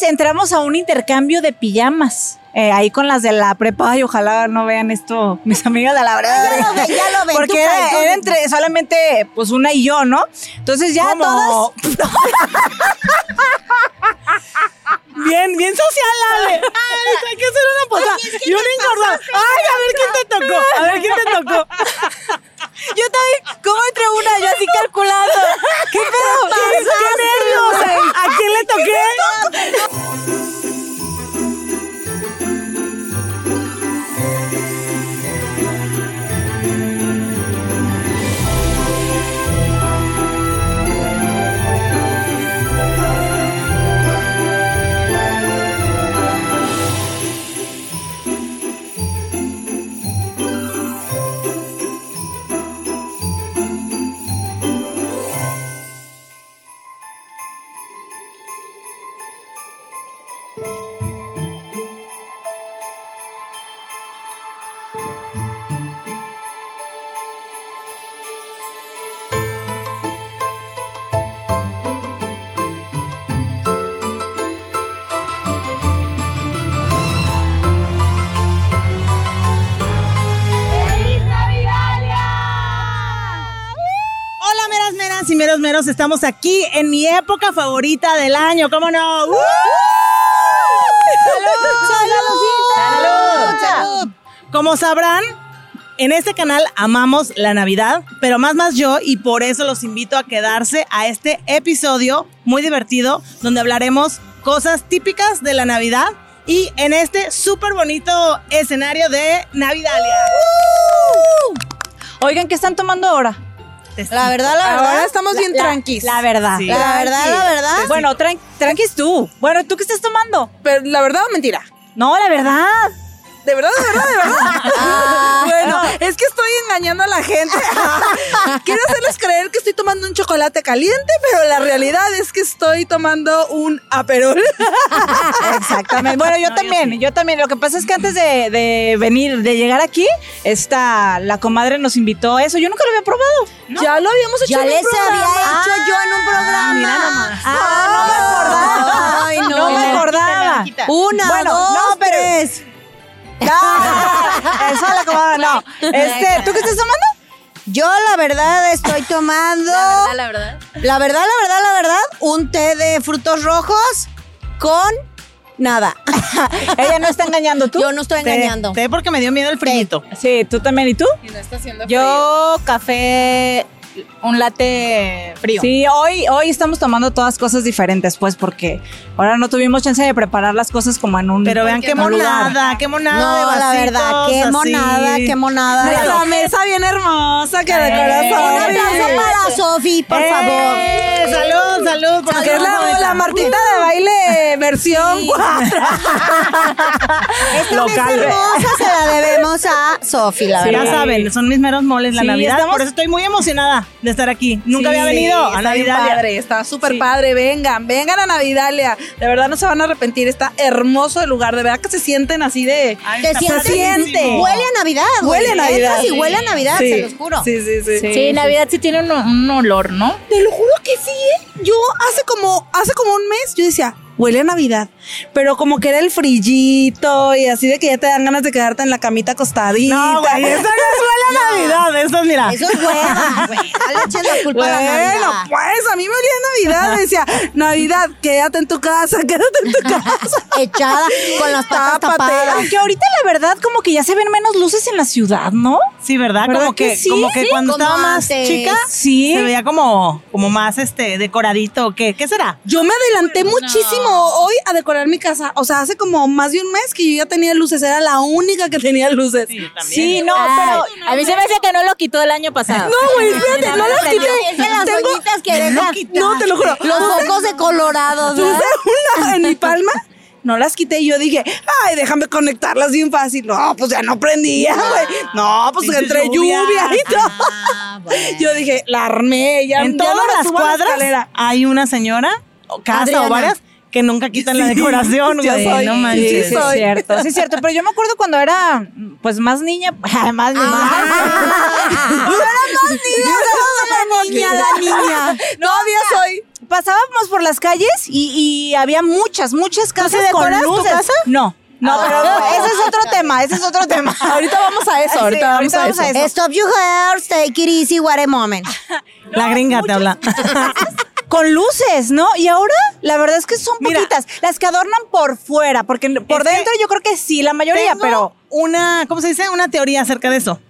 entramos a un intercambio de pijamas. eh, ahí con las de la prepa, y ojalá no vean esto mis amigas de la verdad. Ya lo ven, ya lo ven, Porque era, entre solamente pues una y yo, ¿no? Entonces ya ¿Cómo? todas. Bien, bien social, Ale. Ay, hay que hacer una posada. y una engordada. Ay, a ver quién te tocó. A ver quién te tocó. Yo también, ¿cómo entre una? Yo así calculando. ¿Qué pedo? ¿Qué, qué nervios? ¿A quién le toqué? Meros, meros. Estamos aquí en mi época favorita del año. ¿Cómo no? ¡Uh! ¡Salud! ¡Salud! Como sabrán, en este canal amamos la Navidad, pero más más yo y por eso los invito a quedarse a este episodio muy divertido donde hablaremos cosas típicas de la Navidad y en este súper bonito escenario de Navidalia. Oigan, ¿qué están tomando ahora? La verdad, la verdad. Ahora estamos bien La- tranquis. La verdad. Sí. La verdad, la verdad. Bueno, tran- tranquis tú. Bueno, ¿tú qué estás tomando? Pero la verdad o mentira. No, la verdad. De verdad, de verdad, de verdad. Ah. bueno, es que estoy engañando a la gente. Quiero hacerles creer que estoy tomando un chocolate caliente, pero la realidad es que estoy tomando un aperol. Exactamente. Bueno, yo también, yo también. Lo que pasa es que antes de, de venir, de llegar aquí, esta, la comadre nos invitó a eso. Yo nunca lo había probado. Ya lo habíamos hecho Ya en un les había programa. hecho yo en un programa. mira nomás. Ah, no me acordaba. Ay, no. No me acordaba. Una, Bueno, dos, no, pero- tres. No, eso la comadre, no. Este, ¿tú qué estás tomando? Yo la verdad estoy tomando. La verdad. La verdad, la verdad, la verdad, un té de frutos rojos con nada. Ella no está engañando tú. Yo no estoy Té- engañando. té porque me dio miedo el frillito. Sí, tú también. ¿Y tú? Y no está haciendo Yo café, un latte frío. Sí, hoy, hoy estamos tomando todas cosas diferentes, pues, porque ahora no tuvimos chance de preparar las cosas como en un. Pero vean qué un lugar. monada, qué monada No, de la verdad, qué así. monada, qué monada. Esa mesa bien hermosa que de Un corazón. aplauso para Sofi, por ¡Eh! favor. Salud, salud. por Porque es la, la Martita de baile versión cuatro. Esta Local. mesa hermosa se la debemos a Sofi, la Sí, verdad. ya saben, son mis meros moles la Sí, Navidad. estamos- Por eso estoy muy emocionada de estar aquí. Nunca Sí, había venido a Navidad. padre, está súper Sí. padre. Vengan, vengan a Navidalia. De verdad no se van a arrepentir. Está hermoso el lugar. De verdad que se sienten así de. Ay, Te está sientes- padrísimo. Huele a Navidad. Huele a. Navidad. Y huele a Navidad, Sí. se los juro. Sí, sí, sí. Sí, Navidad sí tiene un, un olor, ¿no? Te lo juro que sí, ¿eh? Yo hace como, hace como un mes, yo decía, huele a Navidad. Pero como que era el frillito y así de que ya te dan ganas de quedarte en la camita acostadita. No, güey, eso no suele a Navidad. Eso es, mira. Eso es hueva, güey. No le echen la culpa a la Bueno, Navidad. pues a mí me olía Navidad. Decía, Navidad, quédate en tu casa, quédate en tu casa. Echada con las patas Tápate. tapadas. Aunque ahorita la verdad como que ya se ven menos luces en la ciudad, ¿no? Sí, ¿verdad? ¿Verdad como que, que sí? como que Sí, cuando como estaba más antes. chica, Sí. se veía como, como más este decoradito. ¿Qué, ¿Qué será? Yo me adelanté muchísimo hoy a decorar mi casa. O sea, hace como más de un mes que yo ya tenía luces. Era la única que tenía luces. Sí, no, pero A mí se me hace que no lo quitó el año pasado. No, güey, espérate, no las quité. Es de las Tengo- que dejan No, te lo juro. los focos de ¿verdad? una en mi palma. No las quité y yo dije, ay, déjame conectarlas bien fácil. No, pues ya no prendía, güey. No, pues entre lluvia, lluvia. y todo. Ah, bueno. Yo dije, la armé, ya en ya todas no las la cuadras hay una señora, o casa Adriana. o varias, que nunca quitan la Sí, decoración. yo soy. no Sí, manches. sí, es cierto, sí es cierto. Pero yo me acuerdo cuando era, pues, más niña, más niña. Ah. la niña, la niña. Todavía soy. pasábamos por las calles y, y había muchas, muchas casas con decoras tu luces. casa? No. No, pero ese es otro tema, ese es otro tema. Ahorita vamos a eso, ahorita Sí, vamos a eso. Stop your hairs, take it easy, what a moment. La gringa te habla. Con luces, ¿no? Y ahora, la verdad es que son Mira. poquitas. Las que adornan por fuera, porque por dentro yo creo que sí, la mayoría, Tengo pero... una, ¿cómo se dice? Una teoría acerca de eso.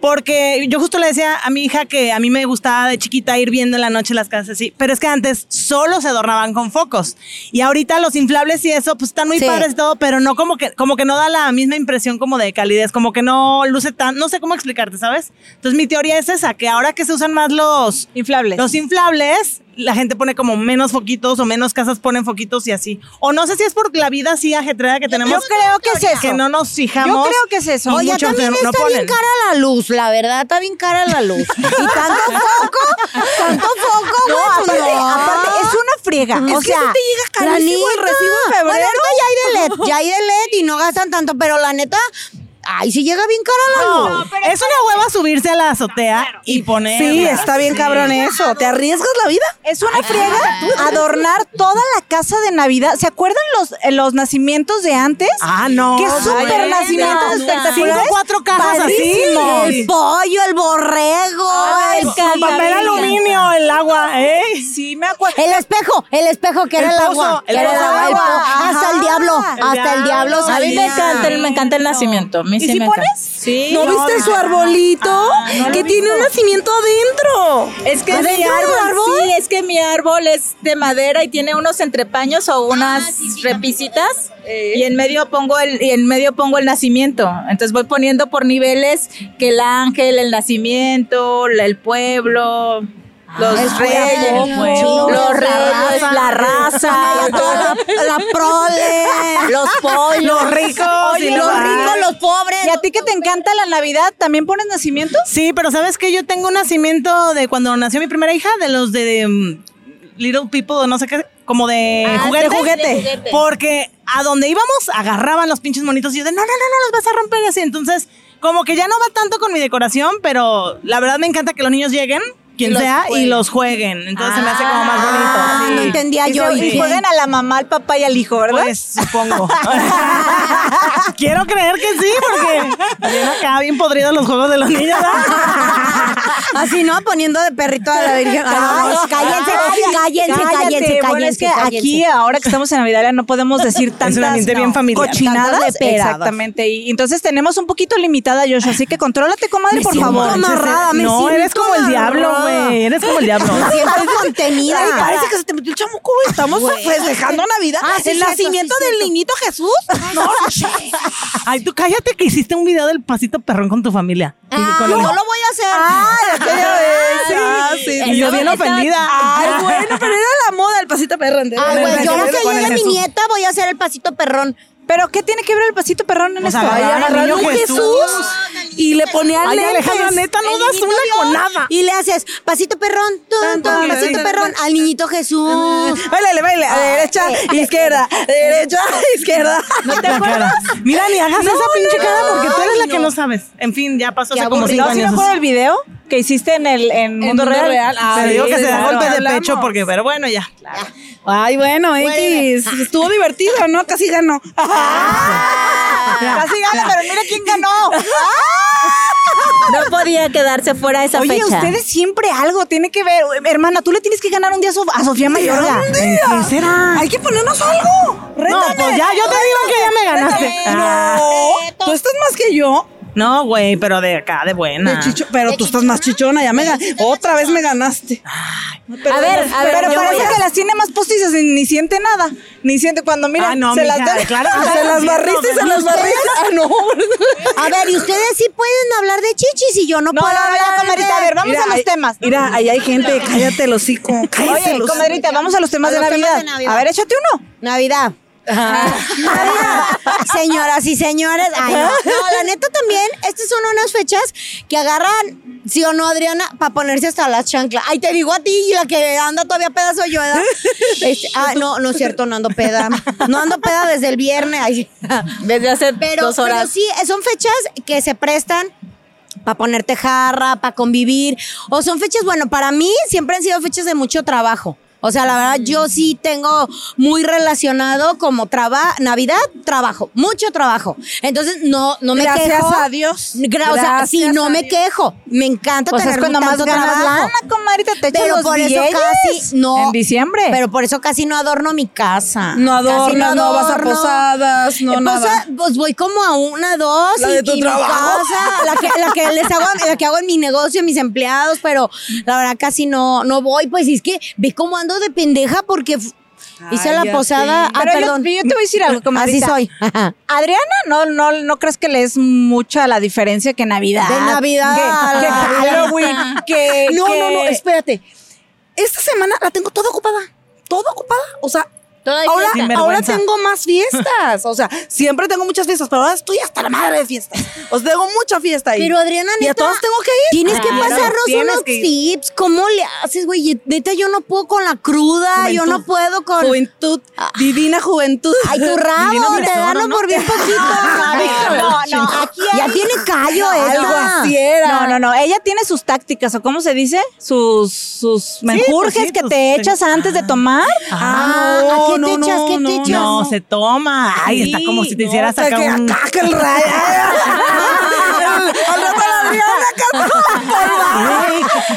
Porque yo justo le decía a mi hija que a mí me gustaba de chiquita ir viendo en la noche las casas así, pero es que antes solo se adornaban con focos. Y ahorita los inflables y eso, pues están muy Sí. padres y todo, pero no como que, como que no da la misma impresión como de calidez, como que no luce tan, no sé cómo explicarte, ¿sabes? Entonces mi teoría es esa, que ahora que se usan más los, Inflables. los inflables, la gente pone como menos foquitos o menos casas ponen foquitos y así. O no sé si es por la vida así ajetreada que tenemos. Yo creo que es eso. Que no nos fijamos. Yo creo que es eso. Oye, muchos también no está bien cara la luz, la verdad, está bien cara la luz. Y tanto foco, tanto foco, No, pues aparte- no. aparte, es una friega. Es o que sea, te llega carísimo el recibo en febrero. Bueno, ahorita ya hay de LED, ya hay de LED y no gastan tanto, pero la neta, ay, sí llega bien cara la luz. Es una hueva subirse a la azotea y poner. Sí, está bien cabrón eso. ¿Te arriesgas la vida? Es una friega adornar toda la casa de Navidad. ¿Se acuerdan los, eh, los nacimientos de antes? Ah, no. Qué Ay, súper nacimientos espectaculares. Cinco, cuatro cajas Padrísimo. así. El pollo, el borrego, el, cállate. Papel aluminio, el agua, ¿eh? Sí, me acuerdo. El espejo, el espejo que El era el, pozo, agua. el que era el pozo. agua, el po- Ajá. hasta el diablo, hasta el diablo. A mí me salía. encanta, el- me encanta el nacimiento. Mí ¿Y si me pones? Sí. ¿No, viste su arbolito? que tiene un nacimiento adentro. Es que ¿Adentro mi árbol, árbol? sí, es que mi árbol es de madera y tiene unos entrepaños o unas repisitas y en medio pongo el y en medio pongo el nacimiento. Entonces voy poniendo por niveles que el ángel, el nacimiento, el pueblo, los el reyes, pueblo, los la reyes, raza. la raza, la, la prole. los pollos, Los ricos y los ricos, los pobres. ¿Y a ti que te encanta la Navidad, también pones nacimiento? Sí, pero ¿sabes qué? Yo tengo un nacimiento de cuando nació mi primera hija, de los de, mm, Little People, no sé qué, como de Ah, juguete. de juguete. De juguete. Porque a donde íbamos agarraban los pinches monitos y yo de, no, no, no, no, los vas a romper y así. Entonces, como que ya no va tanto con mi decoración, pero la verdad me encanta que los niños lleguen, quien los sea, y jueguen. los jueguen. Entonces se me hace como más bonito. Ah, sí. no entendía Y, yo. se- ¿y juegan a la mamá, al papá y al hijo, ¿verdad? Pues supongo. Quiero creer que sí, porque bien acá, bien podridos los juegos de los niños. ¿verdad? Así, ¿no? Poniendo de perrito a la Virgen. Ay, cállense, cállense, cállense, cállense, Bueno, es que cállense. aquí, ahora que estamos en Navidad, no podemos decir tantas un ambiente bien familiar. cochinadas. Exactamente. Y entonces tenemos un poquito limitada, Joshua. Así que contrólate, comadre, Me por favor. amarrada, me no, eres como el diablo, güey. Eres como el diablo. Me siento contenida. Ay, parece que se te metió el chamuco, güey. Estamos festejando Navidad. Ah, sí, el cierto, nacimiento sí, del niñito Jesús. No, Ay, tú cállate que hiciste un video del pasito perrón con tu familia. Y con el- no lo voy a hacer. Ay, aquella vez. Ah, sí. y yo bien ofendida. Ay, bueno, pero era la moda el pasito perrón. verdad. güey, yo el que llegue mi Jesús. nieta voy a hacer el pasito perrón. Pero, ¿qué tiene que ver el pasito perrón en O esto? sea, agarraron un Jesús. Jesús y le ponían Ay, lentes. Alejandra, neta, no El das una Dios, con nada. Y le haces pasito perrón, tun, Tan, pasito perrón al niñito Jesús. Bailale, baile. A derecha, izquierda, derecha, izquierda. ¿No te acuerdas? Mira, ni hagas esa pinche cara porque tú eres la que no. no sabes. En fin, ya pasó hace como cinco ¿No? ¿Sí me años. acuerdo del video que hiciste en el en Mundo, Mundo Real? Real. Ah, Pero digo que se da claro. golpes de hablamos. pecho porque, pero bueno, ya. Ay, bueno, X. Estuvo divertido, ¿no? Casi ganó. Casi gana, pero mira quién ganó. no podía quedarse fuera esa Oye, fecha. ustedes siempre algo tiene que ver. Hermana, tú le tienes que ganar un día a, Sof- a Sofía Mayorga. ¿En qué será? Hay que ponernos algo. No, pues ya, yo te digo que ya me ganaste. Ah, No, tú estás más que yo. No, güey, pero de acá, de buena. De chicho, pero tú estás más chichona, ya me gan- Otra vez me ganaste. Pero- A ver, a ver, Pero parece a- que las tiene más postizas y ni siente nada. Ni siente cuando mira, Ah, no, se mija, las claro. Se las barriste se las barriste. Ah, no. A ver, y ustedes sí pueden hablar de chichis y yo no, No, puedo no, no, comadrita, de- a ver, vamos Mira, a los temas. Mira, ahí hay gente, cállate el hocico. Cállate Oye, comadrita, vamos a los temas, A de, los temas Navidad. de Navidad. A ver, échate uno. Navidad. Navidad. Señoras y señores, ay, no. No, la neta también, estas son unas fechas que agarran, sí o no, Adriana, para ponerse hasta las chanclas. Ay, te digo a ti, la que anda todavía peda soy yo. Este, ah, no, no es cierto, no ando peda. No ando peda desde el viernes. Ay, Desde hace pero, dos pero horas. sí, son fechas que se prestan para ponerte jarra, para convivir. O son fechas, bueno, para mí siempre han sido fechas de mucho trabajo. O sea, la verdad, yo sí tengo muy relacionado como traba, Navidad, trabajo, mucho trabajo. Entonces, no, no me Gracias quejo. a Dios. Gra- o sea, Gracias sí, no me Dios. quejo. Me encanta Pues tener es cuando más ganas trabajo. lana, te Pero los por eso billetes casi no. En diciembre. Pero por eso casi no adorno mi casa. No adornas, no vas a adorno. posadas, no Eh, pues, nada. pues voy como a una, dos. La y, de tu y trabajo. casa, la que, la que les hago, la que hago en mi negocio, mis empleados, pero la verdad casi no, no voy. Pues es que ve cómo ando de pendeja porque hice Ay, la posada. sé. Ah, Pero yo- perdón. yo, te voy a decir algo, Así comadrita. soy. Adriana, ¿no, no, ¿no crees que le es mucha la diferencia que Navidad? De Navidad Que, Halloween, que... No, que- no, no, espérate. Esta semana la tengo toda ocupada. Toda ocupada. O sea, Todavía ahora, ahora tengo más fiestas. O sea, siempre tengo muchas fiestas, pero ahora estoy hasta la madre de fiestas. O sea, tengo mucha fiesta ahí. Pero Adriana, y a neta, todas tengo que ir. Tienes que pasarnos tienes unos que tips. ¿Cómo le haces, güey? Neta, yo no puedo con la cruda. Yo no puedo con. Juventud, divina juventud. Ay, tu rabo, Divino te ¿no? por bien poquito. No, no, aquí Ya hay- tiene callo Algo esta. así. No, no. Ella tiene sus tácticas, ¿o cómo se dice? Sus, sus menjurjes pues sí, que tus- te echas antes de tomar. Ah, no, ¿a qué te no, echas? ¿Qué te echas? No, se toma. Ay, está como si te hicieras acá que un... acá que el rayo. Al rato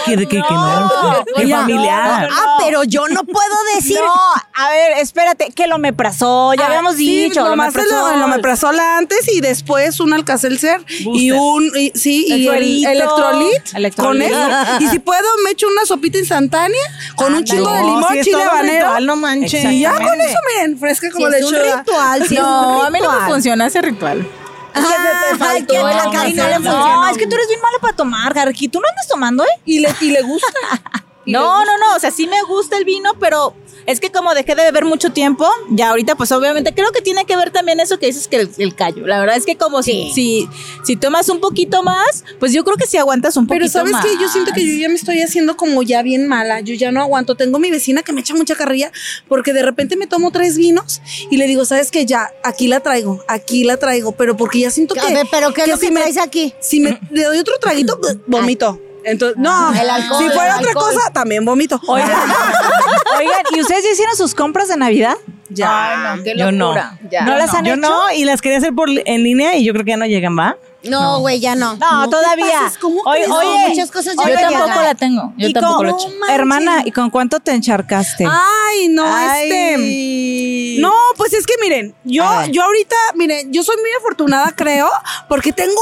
que, que, que no. Familiar. Ah, pero yo no puedo decir. No, a ver, espérate, que lo meprazó, ya Ah, habíamos sí, dicho. lo nomás el omeprazol antes y después un alcacelcer y un y- sí El y el electrolit con eso y si puedo me echo una sopita instantánea con un chingo de limón chile habanero ritual, no manches. y ya con eso miren fresca como Sí, es un lechuga ritual, sí, es un No, a mí no me funciona ese ritual. No, la no, no es que tú eres bien mala para tomar, Garqui. ¿Tú no andas tomando, eh? y le y le gusta No, no, no, o sea, sí me gusta el vino, pero es que como dejé de beber mucho tiempo, ya ahorita pues obviamente creo que tiene que ver también eso que dices que el, el callo. La verdad es que como si, si, si tomas un poquito más, pues yo creo que sí aguantas un pero poquito sabes más. que yo siento que yo ya me estoy haciendo como ya bien mala yo ya no aguanto tengo mi vecina que me echa mucha carrilla porque de repente me tomo tres vinos y le digo sabes que ya aquí la traigo aquí la traigo pero porque ya siento que A ver, pero ¿qué es lo si que me- traes aquí? Si me le doy otro traguito, vomito. Entonces, no, El alcohol, si fuera el otra alcohol. cosa, también vomito. Oigan, oigan, ¿y ustedes ya hicieron sus compras de Navidad? ya. Ay, no, qué Yo no. Ya. ¿No las han Yo hecho? no, y las quería hacer por en línea y yo creo que ya no llegan, ¿va? No, güey, ya no. No, todavía. ¿cómo Oye, crees? oye, muchas cosas ya Yo no tampoco la tengo. Yo ¿y tampoco con- lo he hecho. Hermana, ¿y con cuánto te encharcaste? Ay, no, Ay. este. No, pues es que miren, yo, yo ahorita, miren, yo soy muy afortunada, creo, porque tengo.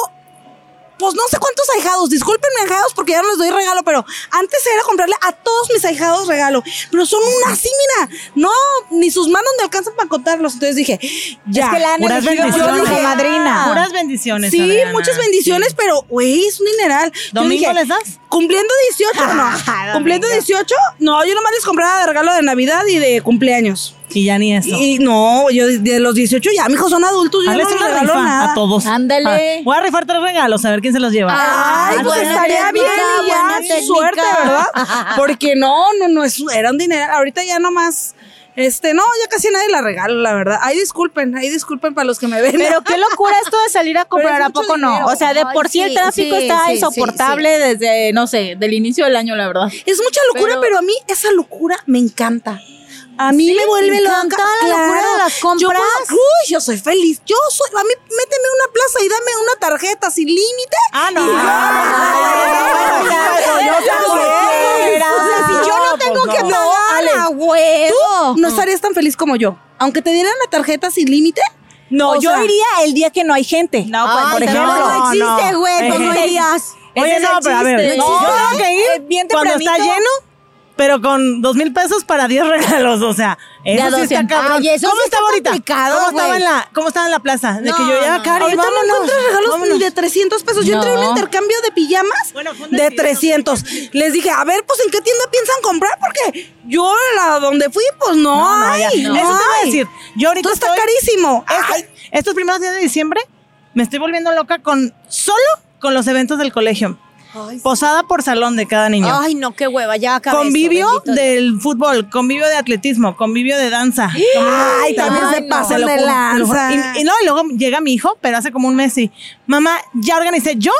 Pues no sé cuántos ahijados, discúlpenme ahijados porque ya no les doy regalo, pero antes era comprarle a todos mis ahijados regalo, pero son una así, mira, no, ni sus manos me alcanzan para contarlos, entonces dije, ya. es que la puras bendiciones. su madrina. Puras bendiciones. Sí, Adriana. muchas bendiciones, Sí. pero, güey, es un dineral. Yo ¿Domingo dije, les das? Cumpliendo 18, no. cumpliendo 18, no, yo nomás les compraba de regalo de Navidad y de cumpleaños. Y ya ni eso. Y no, yo de- los 18 ya, mis hijos son adultos, yo Hazles no les una regalo rifa nada. a todos. Ándale. Ah, voy a rifar tres regalos, a ver quién se los lleva. Ay, pues buena estaría bien y ya, técnica. suerte, ¿verdad? Porque no, no, no, es, era un dinero. Ahorita ya nomás, este, no, ya casi nadie la regalo, la verdad. Ay, disculpen, ay, disculpen para los que me ven. Pero qué locura esto de salir a comprar, ¿a poco no? O sea, de Ay, por sí, el tráfico sí, está sí, insoportable desde, no sé, del inicio del año, la verdad. Es mucha locura, pero, Pero- a mí esa locura me encanta. A mí me vuelve ¿te loca. la locura de las Yo compras? puedo- uy, yo soy feliz. Yo soy. A mí, méteme una plaza y dame una tarjeta sin límite. Ah, no. Si yo no tengo que no. pagar Ale, a huevo. Tú no estarías tan feliz como yo. Aunque te dieran la tarjeta sin límite. No, O yo sea- iría el día que no hay gente. No, pues, Ay, por ejemplo. no existe, no. güey, pues no Eh, irías. Oye, no, pero a ver, yo No, que ir eh, bien cuando está lleno, pero con dos mil pesos para 10 regalos, o sea, eso sí está 200. cabrón. Ay, eso ¿Cómo sí estaba está ahorita? ¿Cómo estaba en la, cómo estaba en la plaza? De No, que yo ya, no. Cari, Ahorita no vámonos, encuentras regalos vámonos. ni de 300 pesos. Yo entré a un No. intercambio de pijamas Bueno, de desfile, 300. Les dije, a ver, pues en qué tienda piensan comprar, porque yo a donde fui, pues no, No, no, hay. Eso no te iba a decir. Yo ahorita Todo está estoy- carísimo. Este- Ay, estos primeros días de diciembre me estoy volviendo loca con solo con los eventos del colegio. Posada por salón de cada niño. Ay, no, qué hueva, ya acabé convivio del fútbol, convivio de atletismo, convivio de danza. Ay, también se lo de lanza. Y, y no, y luego llega mi hijo, pero hace como un mes y, mamá, ya organicé yo,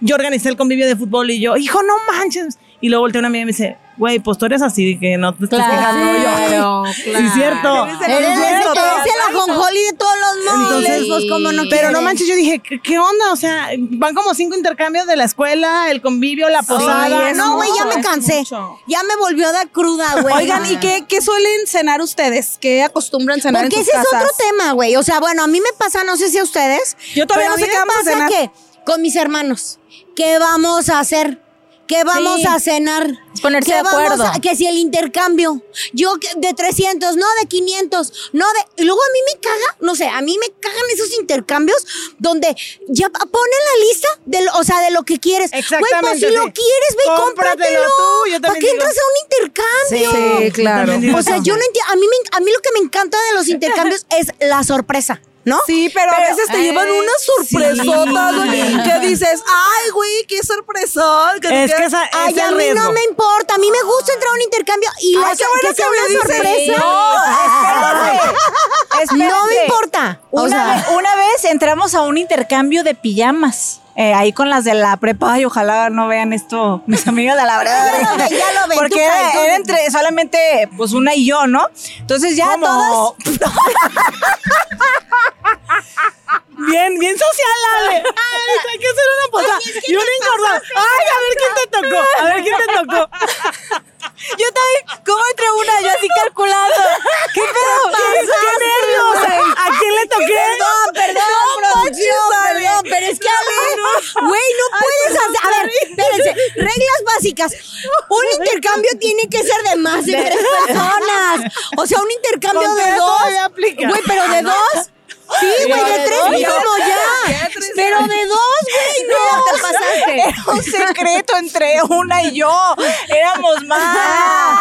yo organicé el convivio de fútbol y yo, hijo, no manches. Y luego volteé una amiga y me dice, güey, pues tú eres así, que no te estás Claro. quejando yo. Claro, Sí, es cierto. Eres, Sí, es cierto. eres el ajonjoli de todos los moles, Entonces, pues como no pero no manches, yo dije, ¿qué, qué onda? O sea, van como cinco intercambios de la escuela, el convivio, la posada. es No, güey, ya me es cansé. Ya me volvió a dar cruda, güey. Oigan, ¿y qué, qué suelen cenar ustedes? ¿Qué acostumbran cenar Porque en ese sus es casas? otro tema, güey. O sea, bueno, a mí me pasa, no sé si a ustedes. Yo todavía pero no sé qué vamos a cenar. que con mis hermanos, ¿qué vamos a hacer? ¿Qué vamos Sí. a cenar? Es ponerse ¿Qué de vamos acuerdo. a- que si el intercambio, yo que- de 300, no de 500, no de... Y luego a mí me caga, no sé, a mí me cagan esos intercambios donde ya ponen la lista, del, o sea, de lo que quieres. Güey, pues Exactamente, si lo sí. quieres, ve y Cómpratelo cómpratelo. tú, yo ¿Para qué entras a un intercambio? Sí, claro. También digo O sea, yo no entiendo. A mí, me, a mí lo que me encanta de los intercambios es la sorpresa, ¿no? Sí, pero, a veces te eh, llevan unas sorpresotas, güey, que dices, ay, güey, qué sorpresón. Que Es que esa, es Ay, a mí no me importa. A mí me gusta entrar a un intercambio y Ay, la, qué bueno que sea una sorpresa. Espérense. No me importa. O Una, sea, vez, una vez entramos a un intercambio de pijamas. Eh, ahí con las de la prepa, y ojalá no vean esto mis amigas de la verdad. Ya lo ven, ya lo ven, Porque era, entre solamente pues una y yo, ¿no? Entonces ya ¿Cómo? todas. Bien, bien social, Ale. Ay, hay que hacer una posada. y una engordada. Ay, a ver quién te tocó. A ver quién te tocó. Yo también, ¿cómo entre una? Yo así calculando. ¿Qué pedo? ¿Qué, qué nervios? ¿A quién le toqué? Perdón, perdón, producción, perdón, pero es que Ale, güey, no puedes hacer. A ver, espérense, reglas básicas. Un intercambio tiene que ser de más de tres personas. O sea, un intercambio de dos. Güey, pero de dos. Sí, güey, de tres mínimo ya. Pero de dos, güey, no te pasaste. Era un secreto entre una y yo. Éramos más.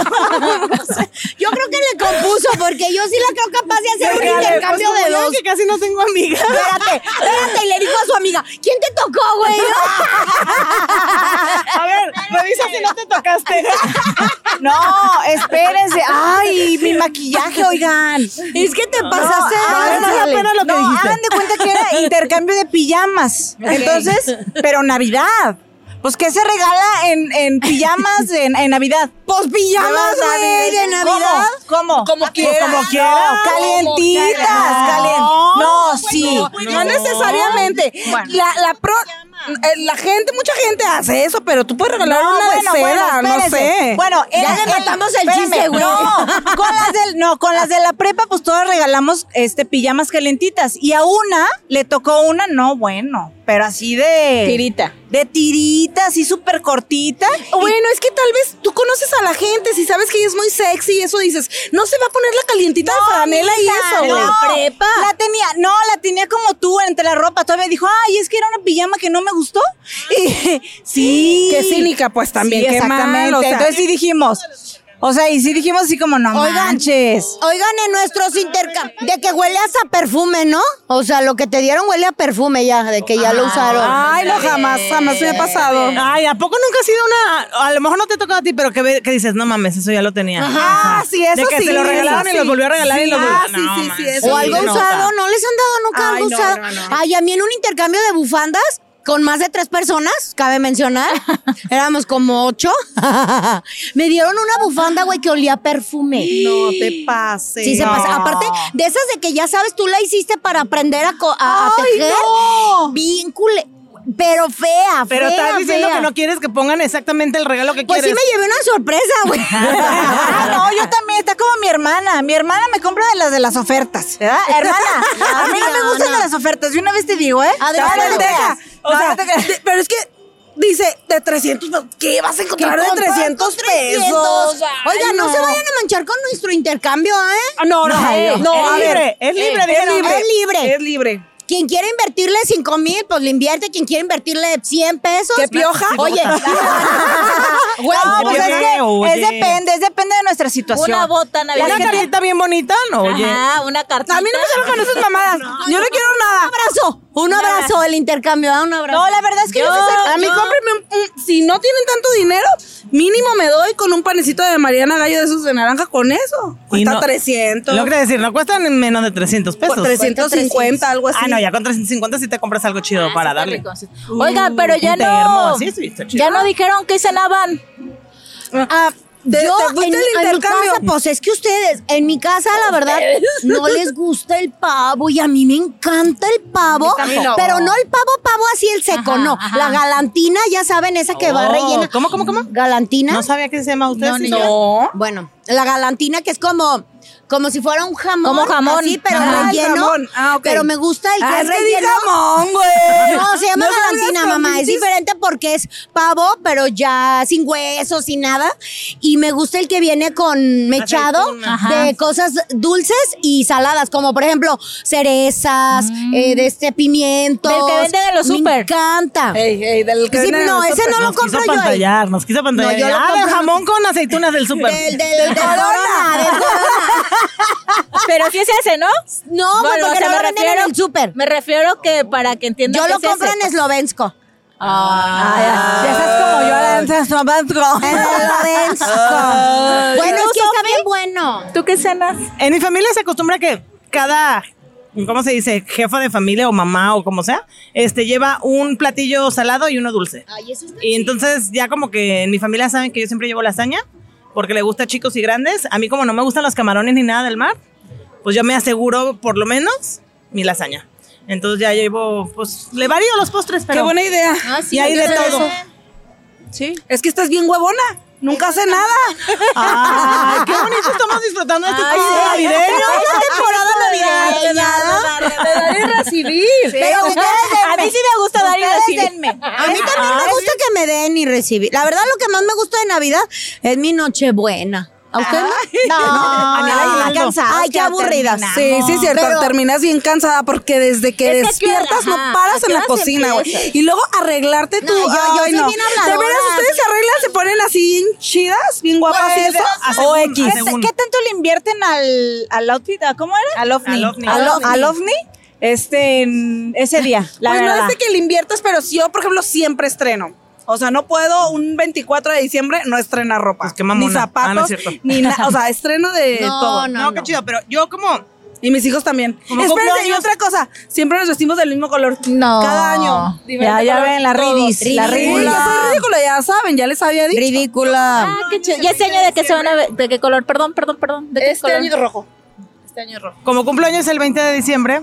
Yo creo que le compuso, porque yo sí la creo capaz de hacer un intercambio pues, de dos. que casi no tengo amigas. Espérate, espérate, y le dijo a su amiga, ¿quién te tocó, güey? A ver, revisa si no te tocaste. No, espérense. Ay, mi maquillaje, oigan. Es que te pasaste. no, de no, no, apenas lo que No, dijiste. hagan de cuenta que era intercambio de pijamas. Entonces, pero Navidad. Pues, ¿qué se regala en, en pijamas en, en Navidad? Pues pijamas, güey, de Navidad. ¿Cómo? Como Pues, quieras. como quieras. Calientitas, quieras. calientitas. No, sí. No, necesariamente. La, la, pro- la gente, mucha gente hace eso, pero tú puedes regalar No, una bueno, de seda, bueno, no sé. Bueno, Ya le matamos el espérame, chiste, güey. No, con las del, no, con las de la prepa, pues todas regalamos este pijamas calientitas. Y a una le tocó una, no, bueno, pero así de. Tirita. De tirita, así súper cortita. Bueno, es que tal vez tú conoces a la gente, si sabes que ella es muy sexy y eso dices, no se va a poner la calientita de franela y eso, no, prepa. La tenía, no, la tenía como tú entre la ropa. Todavía dijo, ay, es que era una pijama que no me gustó. Y, sí. Qué cínica, pues también, Sí, qué mal, exactamente. o sea. Entonces sí dijimos. O sea, y sí dijimos así como, no Oigan, manches. Oigan, en nuestros intercambios, de que huele hasta perfume, ¿no? O sea, lo que te dieron huele a perfume ya, de que ya lo usaron. Ay, no, jamás, jamás me ha pasado. Ay, ¿a poco nunca ha sido una.? A lo mejor no te toca a ti, pero que, ve- que dices, no mames, eso ya lo tenía. Ajá, sí, eso De que sí, se lo regalaron y lo volvió a regalar y lo volvió ah, no, sí, sí, sí, eso o algo nota. usado, ¿no les han dado nunca Ay, algo no, usado? no, no. Ay, a mí en un intercambio de bufandas con más de tres personas, cabe mencionar, éramos como ocho, me dieron una bufanda, güey, que olía a perfume. No te pases. Sí, se pasa. Aparte de esas de que ya sabes, tú la hiciste para aprender a, a, a tejer. no. Bien cule- Pero fea, Pero fea, estás diciendo fea. que no quieres que pongan exactamente el regalo que Pues sí quieres. me llevé una sorpresa, güey. Ah, no, yo también, está como mi hermana. Mi hermana me compra de las de las ofertas, ¿verdad? Hermana, a mí no me gustan de las ofertas. De una vez te digo, ¿eh? Adriana, No, no deja. O No, sea, no te pero es que dice de 300, pesos, ¿qué vas a encontrar de comprar 300 con 300? pesos? Oiga, no. se vayan a manchar con nuestro intercambio, ¿eh? Ah, No, no, no, es a ver. libre, es libre, es libre, Es libre. Es libre. Quien quiere invertirle 5 mil, pues le invierte. Quien quiere invertirle 100 pesos. ¿Qué pioja? Oye, güey, No, pues es, que oye. es depende, es depende de nuestra situación. Una bota Una navideña. cartita bien bonita, ¿no? Oye. Ajá, una cartita. A mí no me salgan con esas mamadas. Yo no quiero un nada. abrazo. Un abrazo, el intercambio, da un abrazo. No, la verdad es que yo, Yo- sí A mí Yo- cómprenme un, un- si no tienen tanto dinero, mínimo me doy con un panecito de Mariana Gallo de esos de naranja con eso. Cuesta no- 300. Lo que decir, no cuestan menos de 300 pesos. Por 350, algo así. Ah, no, ya con 350 sí te compras algo chido para darle. Oiga, pero ya un termo, no. así sí, está chido. Ya no dijeron que cenaban. Ah, ¿Te- yo te gusta en, el en mi intercambio? casa, pues es que ustedes, en mi casa, la verdad, no les gusta el pavo y a mí me encanta el pavo, pero no el pavo, pavo así el seco, no. La galantina, ya saben, esa que va Oh, rellena. ¿cómo, cómo, cómo? Galantina. No sabía que se llama usted. No. No. Bueno, la galantina que es como, como si fuera un jamón. Como jamón. Así, pero el relleno. jamón. Ah. Pero me gusta el que Ah, es relleno. di jamón, güey. No, se llama No galantina, mamá. Es diferente porque es pavo, pero ya sin huesos, sin nada. Y me gusta el que viene con mechado de cosas dulces y saladas, como por ejemplo cerezas, eh, de este pimiento. Del que venden en los Me súper. encanta. Ey, ey, del que Sí, venden en no, los ese no lo Nos quiso compro yo. ahí. pantallar, nos quiso pantallar. No, yo lo ah, compro- del jamón con aceitunas del súper. Del, del, del, Corona, del Corona. Pero sí es ese, ¿no? No, Bueno, porque o sea, no me lo venden en refiero- el súper. Me refiero que para que entiendan Yo que lo es compro ese, en Eslovensko. Ah, ya. Ya estás como yo, Slovensko. En Eslovensko. Bueno, es que está bien bueno. ¿Tú qué cenas? En mi familia se acostumbra que cada, ¿cómo se dice? Jefa de familia o mamá o como sea, este lleva un platillo salado y uno dulce. Ay, eso está Y entonces ya como que en mi familia saben que yo siempre llevo lasaña porque le gusta chicos y grandes. A mí como no me gustan los camarones ni nada del mar, pues yo me aseguro por lo menos mi lasaña. Entonces ya llevo, pues le varío los postres, pero Qué buena idea. Ah, sí, y hay de ¿qué todo. haces? Sí. Es que estás bien huevona. Nunca hace nada. Ay, qué bonito estamos disfrutando este Ay, espíritu sí. navideño. temporada navideña. De dar y recibir. Pero ustedes a mí sí me gusta dar y recibir. denme. A mí también me gusta que me den y recibir. La verdad, lo que más me gusta de Navidad es mi Nochebuena. ¿A usted no? No, a mí el aguinaldo. cansados, Ay, qué terminamos. Sí, sí, cierto. Pero- terminas bien cansada porque desde que Es que, ¿a qué despiertas hora? no paras ¿a en la cocina, güey. Y luego arreglarte tú. No, yo- yo Ay, no. bien De habladora. veras, ustedes se arreglan, se ponen así bien chidas, bien guapas y Pues, eso. a O X. ¿Qué tanto le invierten al, al outfit? ¿A ¿Cómo era? Al ovni. Al ovni. Al, ovni. Este, en ese día, la pues verdad. no es de que le inviertas, pero sí, yo, por ejemplo, siempre estreno. O sea, no puedo un 24 de diciembre no estrenar ropa. Pues qué. Ni zapatos, Ah, no es cierto. ni nada. O sea, estreno de No, todo. no, No, qué chido, pero yo como Y mis hijos también. Espérense, y otra cosa. Siempre nos vestimos del mismo color. No. Cada año. Ya, ya ven, la ridis, la Sí, ridis. yo soy ridícula, ya saben, ya les había dicho. Ridícula. Ah, qué chido. ¿Y este año de qué se van a ver? ¿De qué color? Perdón, perdón, perdón. ¿De qué Este color? año de rojo. Este año rojo. como cumpleaños el 20 de diciembre,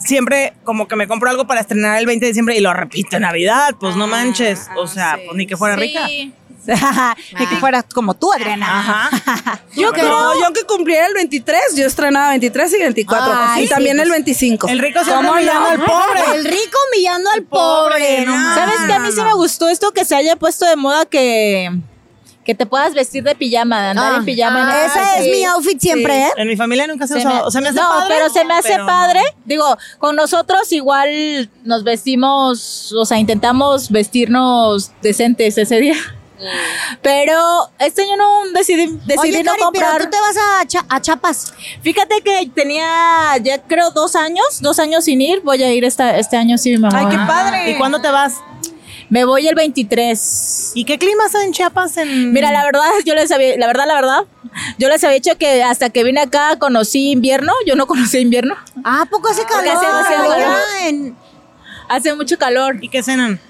siempre como que me compro algo para estrenar el 20 de diciembre y lo repito en Navidad, pues no manches. O sea, pues ni que fuera rica. Sí. Ni que fueras como tú, Adriana. Ajá. Yo creo. No, yo que cumpliera el 23, yo estrenaba 23 y 24. Ay, y también sí, el 25. El rico siempre mirando al pobre. El rico humillando al pobre. no no. ¿Sabes qué? A mí sí me gustó esto que se haya puesto de moda que, que te puedas vestir de pijama, andar Ah, en pijama. ah, ¿no? ese es Sí. mi outfit siempre, ¿eh? En mi familia nunca se, Se usó. me- o sea, me hace no, padre. pero se me hace pero padre. Digo, con nosotros igual nos vestimos, o sea, intentamos vestirnos decentes ese día. Pero este año no decidí, decidí Oye, no Cari, comprar. pero tú te vas a, Cha- a Chapas. Fíjate que tenía ya creo dos años, dos años sin ir. Voy a ir esta, este año sí, mi mamá. Ay, qué padre. ¿Y cuándo te vas? Me voy el 23. ¿Y qué climas hay en Chiapas? En... Mira, la verdad, yo les había, la verdad, la verdad, yo les había dicho que hasta que vine acá conocí invierno. Yo no conocí invierno. Ah, ¿a poco hace calor? hace demasiado allá calor. en- Hace mucho calor. ¿Y qué cenan?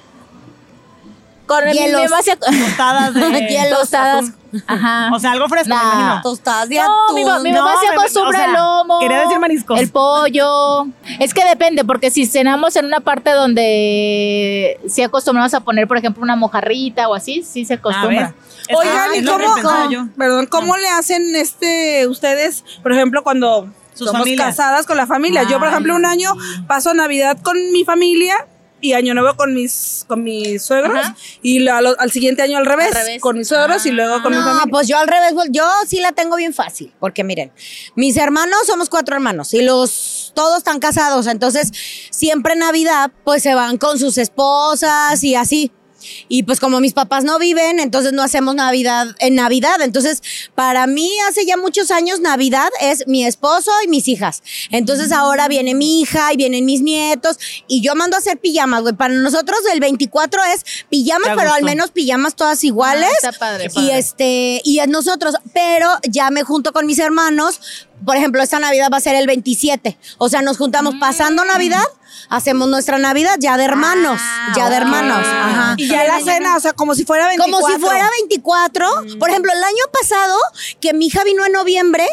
Con mi Hielos. hacía- Tostadas de... Tostadas. Ajá. O sea, algo fresco, me Nah. imagino. Tostadas de No, mi, ma- atún. mi mamá No, se acostumbra o sea, al lomo. quería decir mariscos. El pollo. Es que depende, porque si cenamos en una parte donde sí acostumbramos a poner, por ejemplo, una mojarrita o así, sí se acostumbra. Es- Oigan, ah, ¿y cómo, pensaba yo. perdón, cómo le hacen este ustedes, por ejemplo, cuando Sus somos familias. casadas con la familia? yo, por ejemplo, un año paso Navidad con mi familia y Año Nuevo con mis con mis suegros Ajá. y lo- al, al siguiente año al revés, Al revés. con mis suegros y luego con mi No, familia. pues yo al revés, pues, yo sí la tengo bien fácil, porque miren, mis hermanos somos cuatro hermanos y los todos están casados, entonces siempre en Navidad pues se van con sus esposas y así. Y pues como mis papás no viven, entonces no hacemos Navidad en Navidad. Entonces, para mí hace ya muchos años Navidad es mi esposo y mis hijas. Entonces ahora viene mi hija y vienen mis nietos y yo mando a hacer pijamas, güey. Para nosotros el 24 es pijamas, pero al menos pijamas todas iguales. Ah, está padre. Y este, y es nosotros, pero ya me junto con mis hermanos por ejemplo, esta Navidad va a ser el 27. O sea, nos juntamos pasando Navidad, hacemos nuestra Navidad ya de hermanos, ya de hermanos. Ajá. Y ya la cena, o sea, como si fuera 24. Como si fuera 24. Por ejemplo, el año pasado, que mi hija vino en noviembre,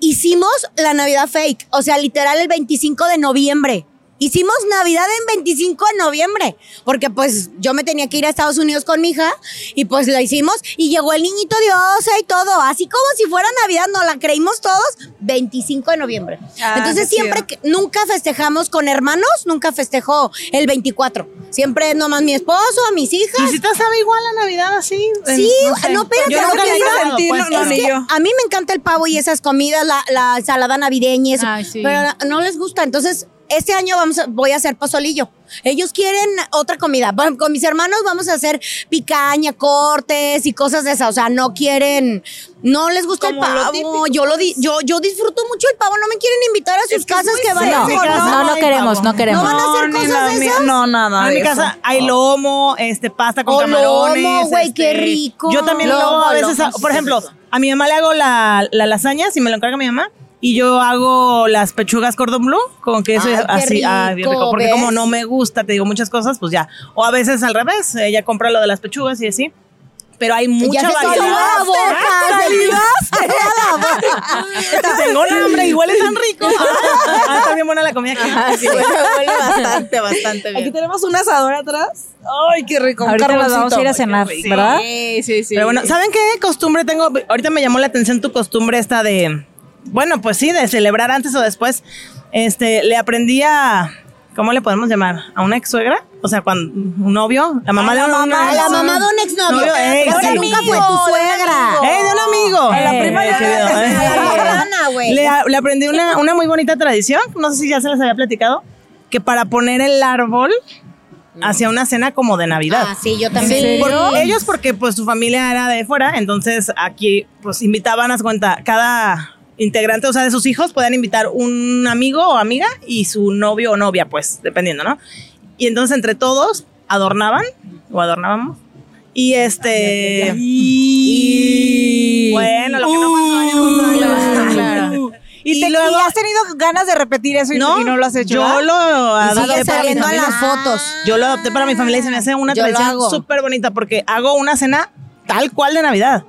hicimos la Navidad fake. O sea, literal el 25 de noviembre. Hicimos Navidad en 25 de noviembre, porque pues yo me tenía que ir a Estados Unidos con mi hija y pues la hicimos y llegó el niñito Dios y todo, así como si fuera Navidad, nos la creímos todos, 25 de noviembre. Ah, Entonces siempre, que- nunca festejamos con hermanos, nunca festejo el 24. Siempre nomás mi esposo, mis hijas. ¿Y si te sabe igual la Navidad así? Sí, sé. no, espérate, Yo no nunca sentirlo, pues, no, Es ni que yo. a mí me encanta el pavo y esas comidas, la, la ensalada navideña y eso, Ay, sí. pero no les gusta. Entonces, este año vamos a- voy a hacer pozolillo. Ellos quieren otra comida. Con mis hermanos vamos a hacer picaña, cortes y cosas de esas. O sea, no quieren, no les gusta el Como pavo. típico. Yo lo di- yo, yo disfruto mucho el pavo. No me quieren invitar a sus casas que vayan. No, no, no queremos, no queremos. ¿No van a hacer cosas de esas? No, nada. en mi casa eso. hay lomo, este, pasta con O camarones. lomo, güey, este, qué rico. Yo también Lomo, luego a veces, lomo, a- por ejemplo, a mi mamá le hago la, la lasaña, si me lo encarga mi mamá, y yo hago las pechugas cordon bleu con queso Ay, qué así, ah, bien rico, rico, porque ¿ves? como no me gusta, te digo muchas cosas, pues ya. O a veces al revés, ella compra lo de las pechugas y así. Pero hay mucha Ya variedad. la boca, la. Tengo hambre y huele tan rico. ah, está bien buena la comida aquí. Ah, sí, huele, huele bastante, bastante Aquí bien. tenemos un asador atrás. Ay, qué rico. Ahorita nos vamos a ir a cenar, ¿verdad? Sí, sí, sí. Pero bueno, ¿saben qué costumbre tengo? Ahorita me llamó la atención tu costumbre esta de, bueno, pues sí, de celebrar antes o después. Este, le aprendí a, ¿cómo le podemos llamar? ¿A una ex suegra? O sea, cuando un novio, la mamá de un A la mamá de un exnovio. Novio, ey, Ahora sí. nunca fue tu suegra. ¡Eh, de un amigo! A la prima de qué una- bien. A la hermana, güey. Le, le aprendí una, una muy bonita tradición, no sé si ya se les había platicado, que para poner el árbol hacía una cena como de Navidad. Ah, sí, yo también. Por- ellos porque pues su familia era de fuera, entonces aquí pues invitaban a cuenta cada integrante, o sea, de sus hijos podían invitar un amigo o amiga y su novio o novia, pues, dependiendo, ¿no? Y entonces entre todos adornaban o adornábamos y este y bueno, lo que no pasó Claro. ¿Y, Y te- luego- y has tenido ganas de repetir eso y no, y no lo has hecho? Yo ¿verdad? lo adopté para mi familia. las fotos. Yo lo adopté para mi familia y se me hace una Yo tradición súper bonita porque hago una cena tal cual de Navidad.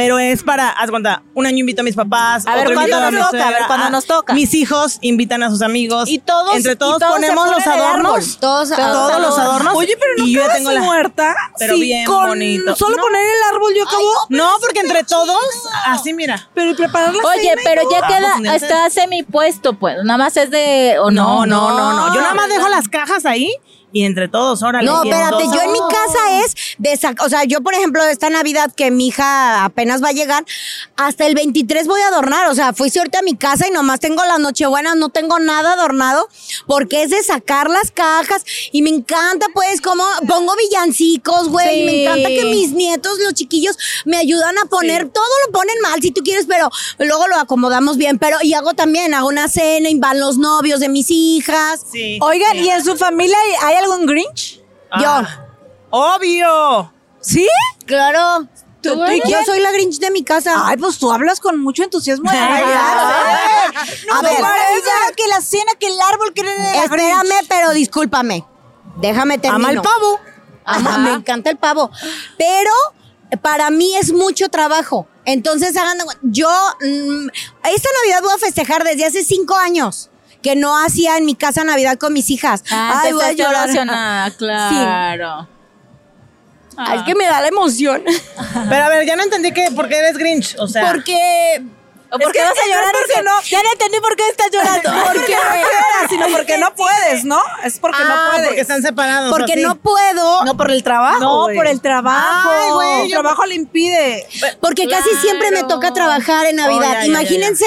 Pero es para, haz cuenta, un año invito a mis papás, A ver, ¿cuándo nos toca? A ver, ¿cuándo ah, nos toca? Mis hijos invitan a sus amigos. Y todos- Entre y todos, todos ponemos los adornos. árbol. Todos, Todos los adornos. Oye, pero no y yo tengo la- muerta. Pero Sí, bien con bonito. Solo No. poner el árbol yo acabo. No, porque entre todos, así mira. Pero preparar la Oye, pero ya Ah, pues, queda, está semipuesto, pues. Nada más es de. ¿o No, no, no, no, no. Yo nada más dejo las cajas ahí y entre todos, órale. No, espérate, yo en mi casa es de o sea, yo por ejemplo esta Navidad que mi hija apenas va a llegar, hasta el 23 voy a adornar, o sea, fui ahorita a mi casa y nomás tengo las nochebuenas, no tengo nada adornado, porque es de sacar las cajas y me encanta pues como pongo villancicos, güey, y me encanta que mis nietos, los chiquillos me ayudan a poner, todo lo ponen mal si tú quieres, pero luego lo acomodamos bien, pero y hago también, hago una cena y van los novios de mis hijas. Sí. Oigan, ¿y en su familia hay, algún Grinch? Ah, Obvio. ¿Sí? Claro. ¿Tú- tú y Yo soy la Grinch de mi casa. Ay, pues tú hablas con mucho entusiasmo. de Ay, Navidad. no, a ver, parece que la cena, que el árbol, que espérame, pero discúlpame. Déjame terminar. Ama el pavo. Ama- me encanta el pavo. Pero para mí es mucho trabajo. Entonces, hagan yo mm, esta Navidad voy a festejar desde hace cinco años que no hacía en mi casa Navidad con mis hijas. Ah, Ay, voy a llorar. claro. Ay, es que me da la emoción. Pero a ver, ya no entendí que por qué eres Grinch. O sea, Porque ¿O por qué vas a no llorar? porque no- Ya no entendí por qué estás llorando. Porque no quieras, sino porque no puedes, ¿no? Es porque Ah, no puedes. porque están separados. porque así. no puedo. No, por el trabajo. No, por el trabajo. Ay, güey, el trabajo le impide. Porque casi siempre me toca trabajar en Navidad. Oh, ya, ya, Imagínense